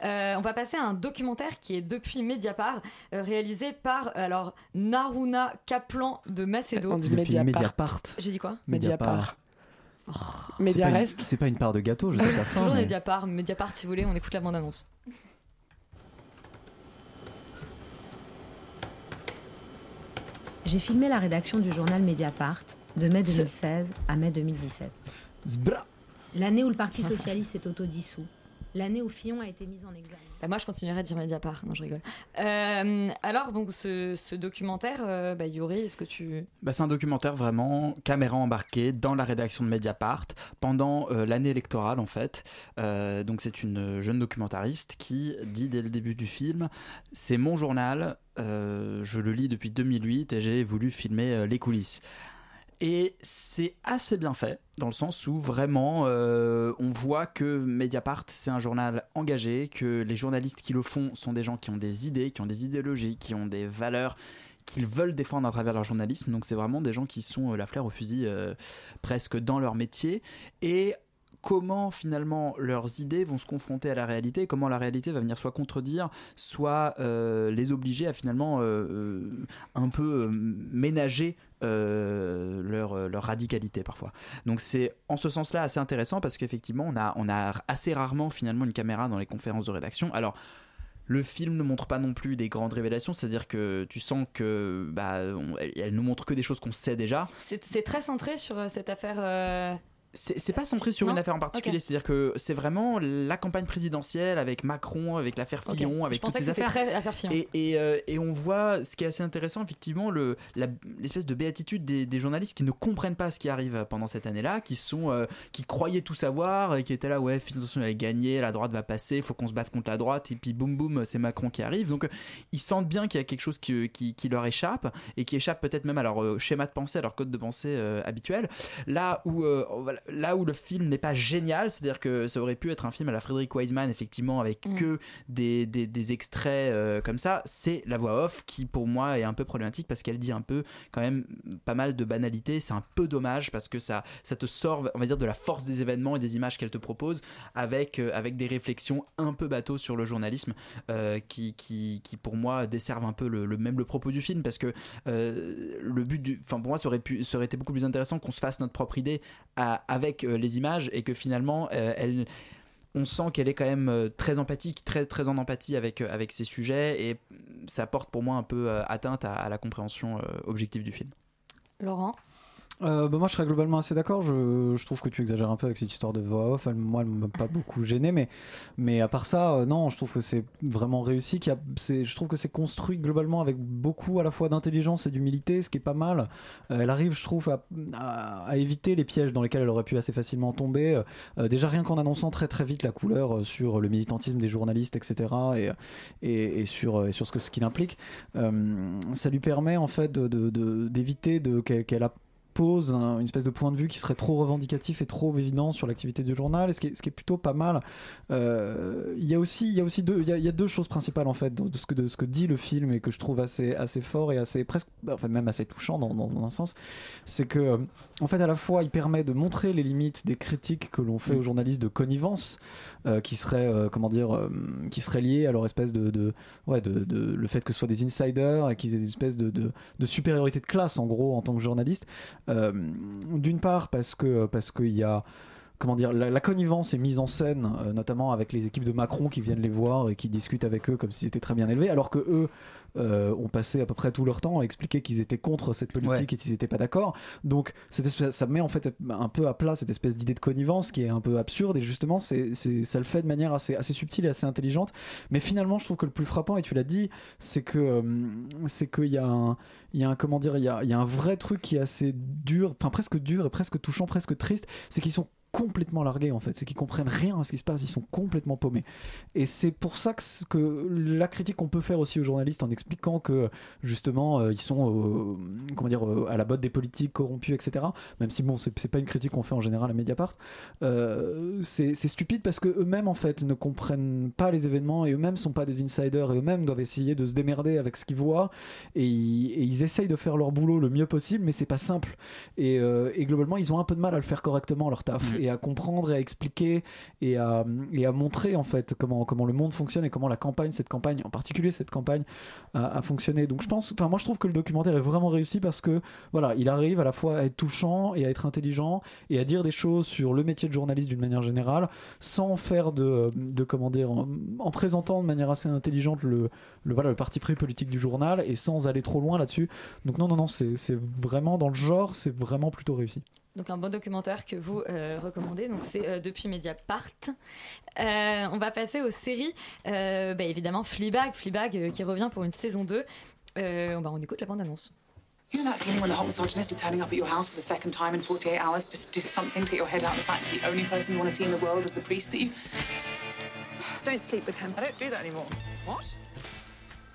Euh, on va passer à un documentaire qui est depuis Mediapart, euh, réalisé par alors Naruna Kaplan de Macedo. On dit Mediapart. Mediapart. J'ai dit quoi Mediapart. Une- Rest. C'est pas une part de gâteau, je sais pas. C'est toujours Mediapart. Mediapart, si vous voulez, on écoute la bande-annonce. J'ai filmé la rédaction du journal Mediapart de mai 2016 à mai 2017. Zbra. L'année où le Parti socialiste s'est autodissous. L'année où Fillon a été mis en examen. Bah, moi, je continuerai à dire Mediapart. Non, je rigole. Euh, alors, donc, ce, ce documentaire, euh, bah, Yuri, est-ce que tu. Bah, c'est un documentaire vraiment caméra embarquée dans la rédaction de Mediapart pendant euh, l'année électorale en fait. Euh, donc c'est une jeune documentariste qui dit dès le début du film c'est mon journal, euh, je le lis depuis 2008 et j'ai voulu filmer euh, les coulisses. Et c'est assez bien fait, dans le sens où vraiment euh, on voit que Mediapart c'est un journal engagé, que les journalistes qui le font sont des gens qui ont des idées, qui ont des idéologies, qui ont des valeurs qu'ils veulent défendre à travers leur journalisme. Donc c'est vraiment des gens qui sont euh, la flair au fusil euh, presque dans leur métier. Et comment finalement leurs idées vont se confronter à la réalité, comment la réalité va venir soit contredire, soit euh, les obliger à finalement euh, euh, un peu ménager leur, leur radicalité parfois. Donc c'est en ce sens-là assez intéressant parce qu'effectivement on a, on a assez rarement finalement une caméra dans les conférences de rédaction. Alors le film ne montre pas non plus des grandes révélations, c'est-à-dire que tu sens que bah, elle, elle nous montre que des choses qu'on sait déjà. C'est très centré sur cette affaire. C'est pas centré sur Non une affaire en particulier, c'est-à-dire que c'est vraiment la campagne présidentielle avec Macron, avec l'affaire. Fillon, Je avec toutes ces affaires. très. Et, et, euh, et on voit ce qui est assez intéressant, effectivement, le- l'espèce de béatitude des, des journalistes qui ne comprennent pas ce qui arrive pendant cette année-là, qui sont, euh, qui croyaient tout savoir, et qui étaient là, ouais, finalement, elle a gagné, la droite va passer, il faut qu'on se batte contre la droite, et puis boum boum, c'est Macron qui arrive. Donc ils sentent bien qu'il y a quelque chose qui, qui, qui leur échappe, et qui échappe peut-être même à leur euh, schéma de pensée, à leur code de pensée euh, habituel. Là où, voilà, là où le film n'est pas génial, c'est-à-dire que ça aurait pu être un film à la Frédéric Wiseman, effectivement, avec Mm. que des, des, des extraits euh, comme ça, c'est la voix off qui pour moi est un peu problématique parce qu'elle dit un peu quand même pas mal de banalités. C'est un peu dommage parce que ça, ça te sort, on va dire, de la force des événements et des images qu'elle te propose avec, euh, avec des réflexions un peu bateau sur le journalisme euh, qui, qui, qui pour moi desservent un peu le, le- même le propos du film parce que le but du, enfin pour moi ça aurait pu, ça aurait été beaucoup plus intéressant qu'on se fasse notre propre idée à- avec euh, les images et que finalement euh, on sent qu'elle est quand même euh, très empathique, très, en empathie avec, avec ces sujets, et ça porte pour moi un peu atteinte à, à la compréhension objective du film. Laurent? Euh, bah, moi, je serais globalement assez d'accord. Je, je trouve que tu exagères un peu avec cette histoire de voix off. Elle, moi, elle m'a pas beaucoup gêné, mais, mais à part ça, euh, non, je trouve que c'est vraiment réussi. qu'il je trouve que c'est construit globalement avec beaucoup à la fois d'intelligence et d'humilité, ce qui est pas mal. Euh, elle arrive, je trouve, à, à- éviter les pièges dans lesquels elle aurait pu assez facilement tomber. Euh, déjà, rien qu'en annonçant très très vite la couleur sur le militantisme des journalistes, etc., et, et, sur, sur ce que ce qu'il implique, ça lui permet en fait d'éviter de, qu'elle qu'elle a pose un- une espèce de point de vue qui serait trop revendicatif et trop évident sur l'activité du journal, et ce qui est, ce qui est plutôt pas mal. Euh, Il y a aussi, il y a aussi deux, il y a, il y a deux choses principales en fait de, ce que de ce que dit le film et que je trouve assez assez fort et assez presque, enfin même assez touchant dans, dans- dans un sens, c'est que euh, en fait à la fois il permet de montrer les limites des critiques que l'on fait aux journalistes de connivence, euh, qui seraient euh, comment dire, qui seraient liées à leur espèce de, de ouais de, de- le fait que ce soit des insiders et qu'ils aient des espèces de, de, de supériorité de classe en gros en tant que journaliste. Euh, D'une part parce que parce qu'il y a comment dire, la, la connivence est mise en scène, euh, notamment avec les équipes de Macron qui viennent les voir et qui discutent avec eux comme s'ils étaient très bien élevés, alors que eux euh, ont passé à peu près tout leur temps à expliquer qu'ils étaient contre cette politique et qu'ils n'étaient pas d'accord. Donc cette espèce, ça met en fait un peu à plat cette espèce d'idée de connivence qui est un peu absurde et justement c'est, ça le fait de manière assez, assez subtile et assez intelligente. Mais finalement, je trouve que le plus frappant, et tu l'as dit, c'est que euh, c'est qu'il y a un, il y a un comment dire, il y a, il y a un vrai truc qui est assez dur, enfin presque dur et presque touchant, presque triste, c'est qu'ils sont complètement largués en fait, c'est qu'ils comprennent rien à ce qui se passe, ils sont complètement paumés. Et c'est pour ça que, la critique qu'on peut faire aussi aux journalistes en expliquant que justement euh, ils sont euh, comment dire euh, à la botte des politiques corrompus, etc. Même si bon, c'est pas une critique qu'on fait en général à Mediapart, c'est stupide parce que eux-mêmes en fait ne comprennent pas les événements et eux-mêmes sont pas des insiders et eux-mêmes doivent essayer de se démerder avec ce qu'ils voient et ils, essayent de faire leur boulot le mieux possible, mais c'est pas simple. Et, globalement, ils ont un peu de mal à le faire correctement leur taf Mhm. Et à comprendre et à expliquer et à, et à montrer en fait comment, comment le monde fonctionne et comment la campagne, cette campagne, en particulier cette campagne, a, fonctionné. Donc je pense, enfin moi je trouve que le documentaire est vraiment réussi parce que voilà, il arrive à la fois à être touchant et à être intelligent et à dire des choses sur le métier de journaliste d'une manière générale sans faire de, de comment dire, en, en présentant de manière assez intelligente le, le voilà le parti pris politique du journal et sans aller trop loin là-dessus. Donc non non non, c'est vraiment dans le genre, c'est vraiment plutôt réussi. Donc un bon documentaire que vous euh, recommandez, donc c'est euh, depuis Mediapart. Euh, on va passer aux séries. Euh, bah, évidemment Fleabag, Fleabag euh, qui revient pour une saison 2. Euh, bah, on écoute la bande-annonce. You know that feeling when the hot misogynist is turning up at your house for the second time in 48 hours just to do something to get your head out of the fact that the only person you want to see in the world is the priest that you. Don't sleep with him. I don't do that anymore. What?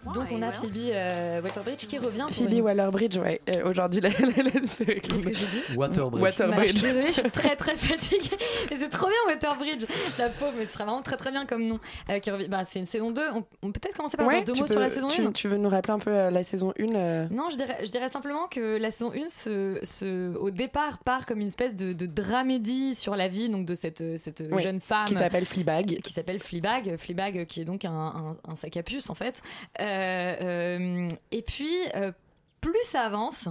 Donc on a Phoebe euh, Waterbridge qui revient pour Phoebe une... Waller-Bridge, ouais. Euh, Aujourd'hui, la, la, la- c'est- Qu'est-ce que j'ai dit Waterbridge. Bah, je Waterbridge. suis désolée, je suis très très fatiguée. Mais c'est trop bien Waterbridge. La pauvre, mais ce serait vraiment très très bien comme nom. Euh, qui revient... bah, c'est une saison 2. On, on peut peut-être commencer par Ouais, dire deux mots peux- sur la saison tu, 1. tu veux nous rappeler un peu euh, la saison 1 euh, Non, je dirais, je dirais simplement que la saison 1, se, se- au départ, part comme une espèce de, de dramédie sur la vie donc de cette, cette jeune femme. qui s'appelle Fleabag. Qui s'appelle Fleabag. Fleabag, qui est donc un, un- un sac à puce, en fait. Euh, et puis, euh, plus ça avance,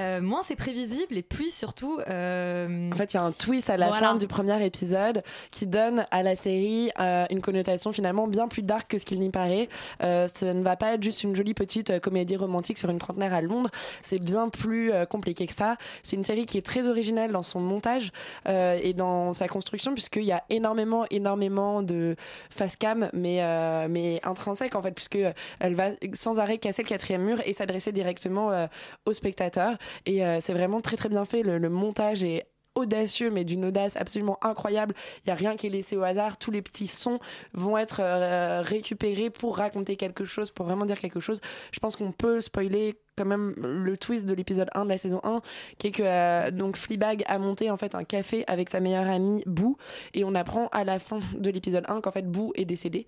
euh, moins c'est prévisible et plus surtout. euh, En fait, il y a un twist à la Voilà. fin du premier épisode qui donne à la série euh, une connotation finalement bien plus dark que ce qu'il n'y paraît. Euh, ça ne va pas être juste une jolie petite comédie romantique sur une trentenaire à Londres. C'est bien plus compliqué que ça. C'est une série qui est très originale dans son montage et dans sa construction puisqu'il y a énormément, énormément de face cam, mais mais intrinsèque en fait, puisque elle va sans arrêt casser le quatrième mur et s'adresser directement aux spectateurs. Et euh, c'est vraiment très très bien fait. Le, montage est audacieux mais d'une audace absolument incroyable. Il y a rien qui est laissé au hasard. Tous les petits sons vont être euh, récupérés pour raconter quelque chose pour vraiment dire quelque chose. Je pense qu'on peut spoiler quand même le twist de l'épisode 1 de la saison 1 qui est que euh, donc Fleabag a monté en fait un café avec sa meilleure amie Boo. Et on apprend à la fin de l'épisode 1 qu'en fait Boo est décédée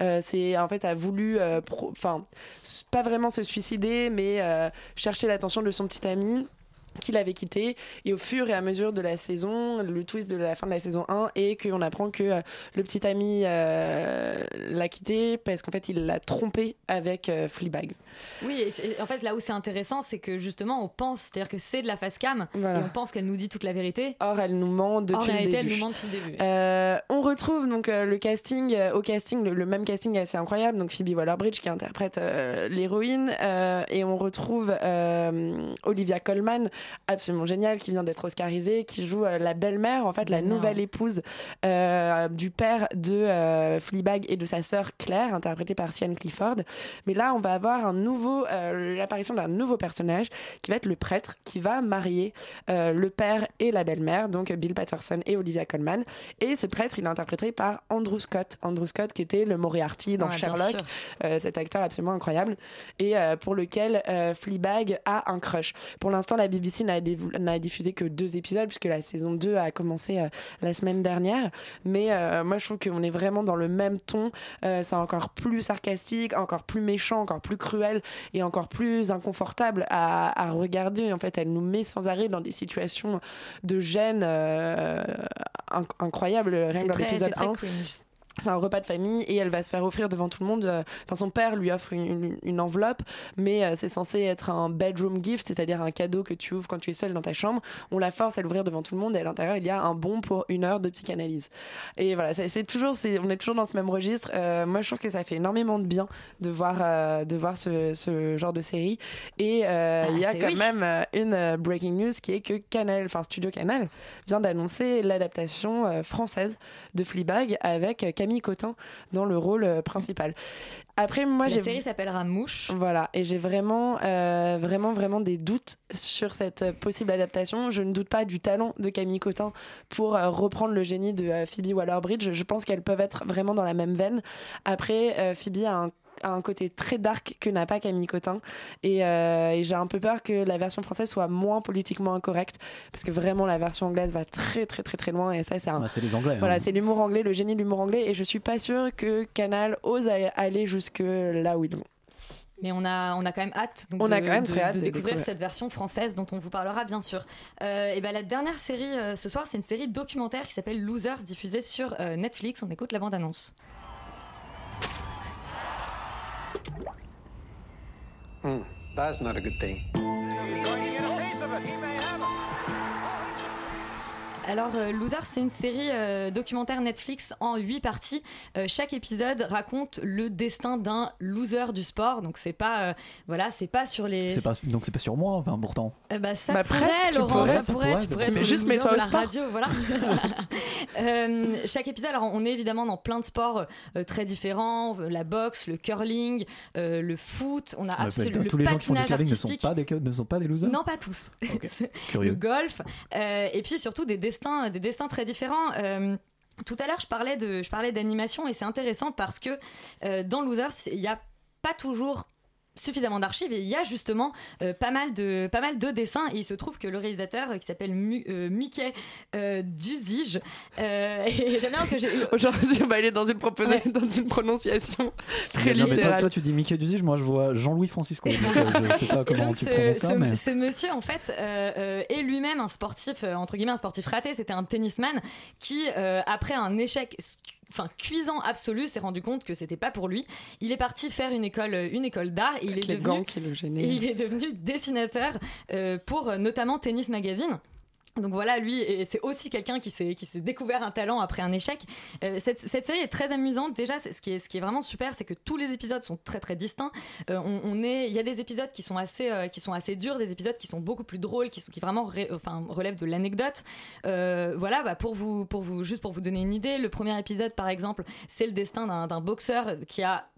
euh, c'est en fait a voulu euh, enfin pas vraiment se suicider mais euh, chercher l'attention de son petit ami qui l'avait quitté et au fur et à mesure de la saison le twist de la fin de la saison 1 est qu'on apprend que euh, le petit ami euh, l'a quitté parce qu'en fait il l'a trompé avec euh, Fleabag Oui, et- et en fait, là où c'est intéressant, c'est que justement, on pense, c'est-à-dire que c'est de la face cam, Voilà. et on pense qu'elle nous dit toute la vérité. Or, elle nous ment depuis en le réalité, début. elle nous ment depuis le début. Euh, on retrouve donc le casting, au casting, le, le même casting assez incroyable, donc Phoebe Waller-Bridge qui interprète l'héroïne, et on retrouve Olivia Colman absolument génial, qui vient d'être oscarisée, qui joue euh, la belle-mère, en fait, la nouvelle épouse euh, du père de euh, Fleabag et de sa sœur Claire, interprétée par Sian Clifford. Mais là, on va avoir un nouveau, l'apparition d'un nouveau personnage qui va être le prêtre, qui va marier le père et la belle-mère, donc Bill Patterson et Olivia Colman. Et ce prêtre, il est interprété par Andrew Scott. Andrew Scott, qui était le Moriarty dans Ouais, Sherlock, euh, cet acteur absolument incroyable, et euh, pour lequel euh, Fleabag a un crush. Pour l'instant, la BBC n'a diffusé que deux épisodes, puisque la saison 2 a commencé euh, la semaine dernière. Mais euh, moi, je trouve qu'on est vraiment dans le même ton. Euh, c'est encore plus sarcastique, encore plus méchant, encore plus cruel et encore plus inconfortable à, à regarder. En fait, elle nous met sans arrêt dans des situations de gêne inc- incroyables. Rien C'est que dans très, l'épisode c'est très 1 cringe. C'est un repas de famille et elle va se faire offrir devant tout le monde. euh, Enfin, son père lui offre une, une- une enveloppe, mais euh, c'est censé être un bedroom gift, c'est-à-dire un cadeau que tu ouvres quand tu es seul dans ta chambre. On la force à l'ouvrir devant tout le monde et à l'intérieur il y a un bon pour une heure de psychanalyse. Et voilà, c'est toujours, on est toujours dans ce même registre. Euh, moi, je trouve que ça fait énormément de bien de voir, euh, de voir ce, ce genre de série. Et euh, il y a Ah, quand oui. même une breaking news qui est que Canal, enfin Studio Canal, vient d'annoncer l'adaptation française de Fleabag avec Camille Cotin dans le rôle euh, principal. Après, moi, La j'ai série s'appellera Mouche. voilà, et j'ai vraiment, euh, vraiment, vraiment des doutes sur cette euh, possible adaptation. Je ne doute pas du talent de Camille Cotin pour euh, reprendre le génie de euh, Phoebe Waller-Bridge. Je pense qu'elles peuvent être vraiment dans la même veine. Après, Phoebe a un a un côté très dark que n'a pas Camille Cotin et, euh, et j'ai un peu peur que la version française soit moins politiquement incorrecte parce que vraiment la version anglaise va très très très très loin et ça c'est un c'est les Anglais. voilà hein. c'est l'humour anglais le génie de l'humour anglais et je suis pas sûre que Canal ose aller jusque là où ils vont Mais on a, on a quand même hâte donc, On de, a quand même de- très hâte de de découvrir découvrir. cette version française dont on vous parlera bien sûr. Euh, et ben la dernière série euh, ce soir, c'est une série documentaire qui s'appelle Losers, diffusée sur euh, Netflix. On écoute la bande-annonce. Hmm, that's not a good thing. Alors, euh, Losers, c'est une série euh, documentaire Netflix en huit parties. Euh, chaque épisode raconte le destin d'un loser du sport. Donc, c'est pas, euh, voilà, c'est pas sur les. C'est pas, donc c'est pas sur moi, enfin pourtant. Euh, bah, ça Bah, pourrait, presque, tu Laurent, pourrais. ça, Ça pourrait, pourrait, tu ça pourrais pourrait. être le Juste loser mets-toi au sport. radio, voilà. Euh, chaque épisode, alors on est évidemment dans plein de sports euh, très différents, la boxe, le curling, euh, le foot, on a Ouais, absolument le tous les gens qui font du curling ne sont pas des, ne sont pas des losers. Non, pas tous. Curieux. le golf. euh, et puis surtout des destins, des destins très différents. Euh, tout à l'heure, je parlais de, je parlais d'animation et c'est intéressant parce que euh, dans Losers, il n'y a pas toujours suffisamment d'archives et il y a justement euh, pas mal de pas mal de dessins et il se trouve que le réalisateur euh, qui s'appelle euh, Mickey euh, Duzige euh, et j'aime bien parce que j'ai aujourd'hui on va aller dans une, proposa- dans une prononciation très Non, mais toi, littérale toi, tu dis Mickey Duzige, moi je vois Jean-Louis Francisco. Donc, euh, je sais pas Et comment donc, tu ce, prononces ça, ce- mais. ce monsieur, en fait, euh, euh, est lui-même un sportif, euh, entre guillemets, un sportif raté. C'était un tennisman qui, euh, après un échec enfin cuisant absolu, s'est rendu compte que c'était pas pour lui. Il est parti faire une école, une école d'art est devenu, il est devenu dessinateur euh, pour euh, notamment Tennis Magazine. Donc voilà, lui, et c'est aussi quelqu'un qui s'est qui s'est découvert un talent après un échec. Euh, cette, cette série est très amusante. Déjà, ce qui est ce qui est vraiment super, c'est que tous les épisodes sont très très distincts. Euh, on, est, il y a des épisodes qui sont assez euh, qui sont assez durs, des épisodes qui sont beaucoup plus drôles, qui sont qui vraiment enfin relèvent de l'anecdote. Voilà, bah pour vous pour vous juste pour vous donner une idée, le premier épisode par exemple, c'est le destin d'un d'un boxeur qui a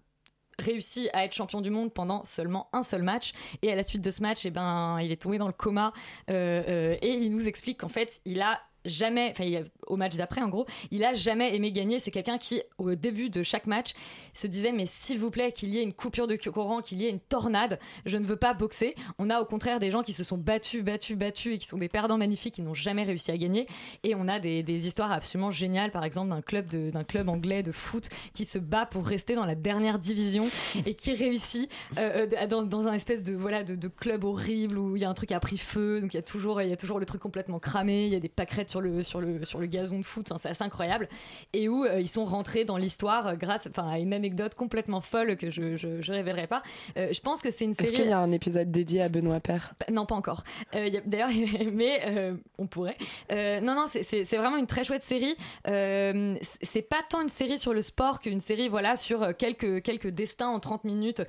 réussi à être champion du monde pendant seulement un seul match. Et à la suite de ce match eh ben il est tombé dans le coma. Euh, euh, et il nous explique qu'en fait il a jamais enfin au match d'après en gros il a jamais aimé gagner. C'est quelqu'un qui au début de chaque match se disait mais s'il vous plaît qu'il y ait une coupure de courant qu'il y ait une tornade je ne veux pas boxer. On a au contraire des gens qui se sont battus battus battus et qui sont des perdants magnifiques qui n'ont jamais réussi à gagner. Et on a des, des histoires absolument géniales par exemple d'un club club anglais de foot qui se bat pour rester dans la dernière division et qui réussit euh, euh, dans, dans un espèce de voilà de, de club horrible où il y a un truc qui a pris feu. Donc il y a toujours il y a toujours le truc complètement cramé. Il y a des pâquerettes sur sur le, sur le, sur le gazon de foot. Enfin, c'est assez incroyable. Et où euh, ils sont rentrés dans l'histoire euh, grâce enfin, à une anecdote complètement folle que je, je, je révélerai pas. Euh, je pense que c'est une Est-ce série. qu'il y a un épisode dédié à Benoît Père Bah, Non, pas encore. D'ailleurs, mais on pourrait. Non, non, c'est- vraiment une très chouette série. C'est- pas tant une série sur le sport qu'une série, voilà, sur quelques quelques destins en 30 minutes,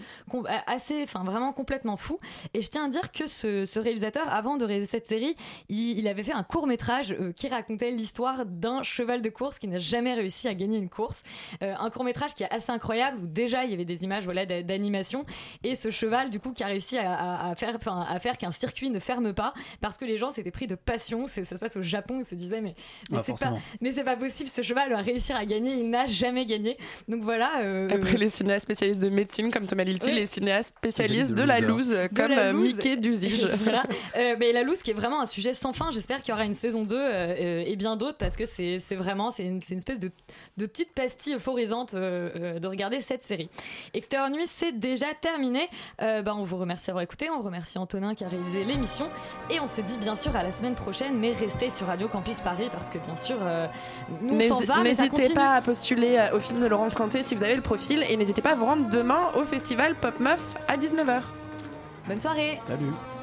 assez, enfin vraiment complètement fou. Et je tiens à dire que ce, ce réalisateur, avant de réaliser cette série, il, il avait fait un court métrage qui racontait l'histoire d'un cheval de course qui n'a jamais réussi à gagner une course. Euh, un court métrage qui est assez incroyable où déjà il y avait des images, voilà, d'a- d'animation et ce cheval du coup qui a réussi à, à- à faire, enfin à faire qu'un circuit ne ferme pas parce que les gens s'étaient pris de passion. Ça se passe au Japon, ils se disaient mais mais Ah, c'est pas, forcément. mais c'est pas possible, ce cheval va réussir à gagner. Il n'a jamais gagné. Donc voilà. euh, Après les cinéastes spécialistes de médecine comme Thomas Lilti, Oui. les cinéastes spécialistes de, de la loose comme la euh, loose. Mickey Duzige. voilà. Euh, mais la loose qui est vraiment un sujet sans fin. J'espère qu'il y aura une saison 2 euh, euh, et bien d'autres parce que c'est vraiment c'est une, c'est une espèce de, de petite pastille euphorisante euh, euh, de regarder cette série. Extérieur Nuit, c'est déjà terminé. Euh, bah, on vous remercie d'avoir écouté. On remercie Antonin qui a réalisé l'émission. Et on se dit bien sûr à la semaine prochaine. Mais restez sur Radio Campus Paris parce que bien sûr, euh, nous on s'en va. N'hésitez pas à postuler au film de Laurent Canté si vous avez le profil et n'hésitez pas à vous rendre demain au festival Pop Meuf à 19h. Bonne soirée. Salut.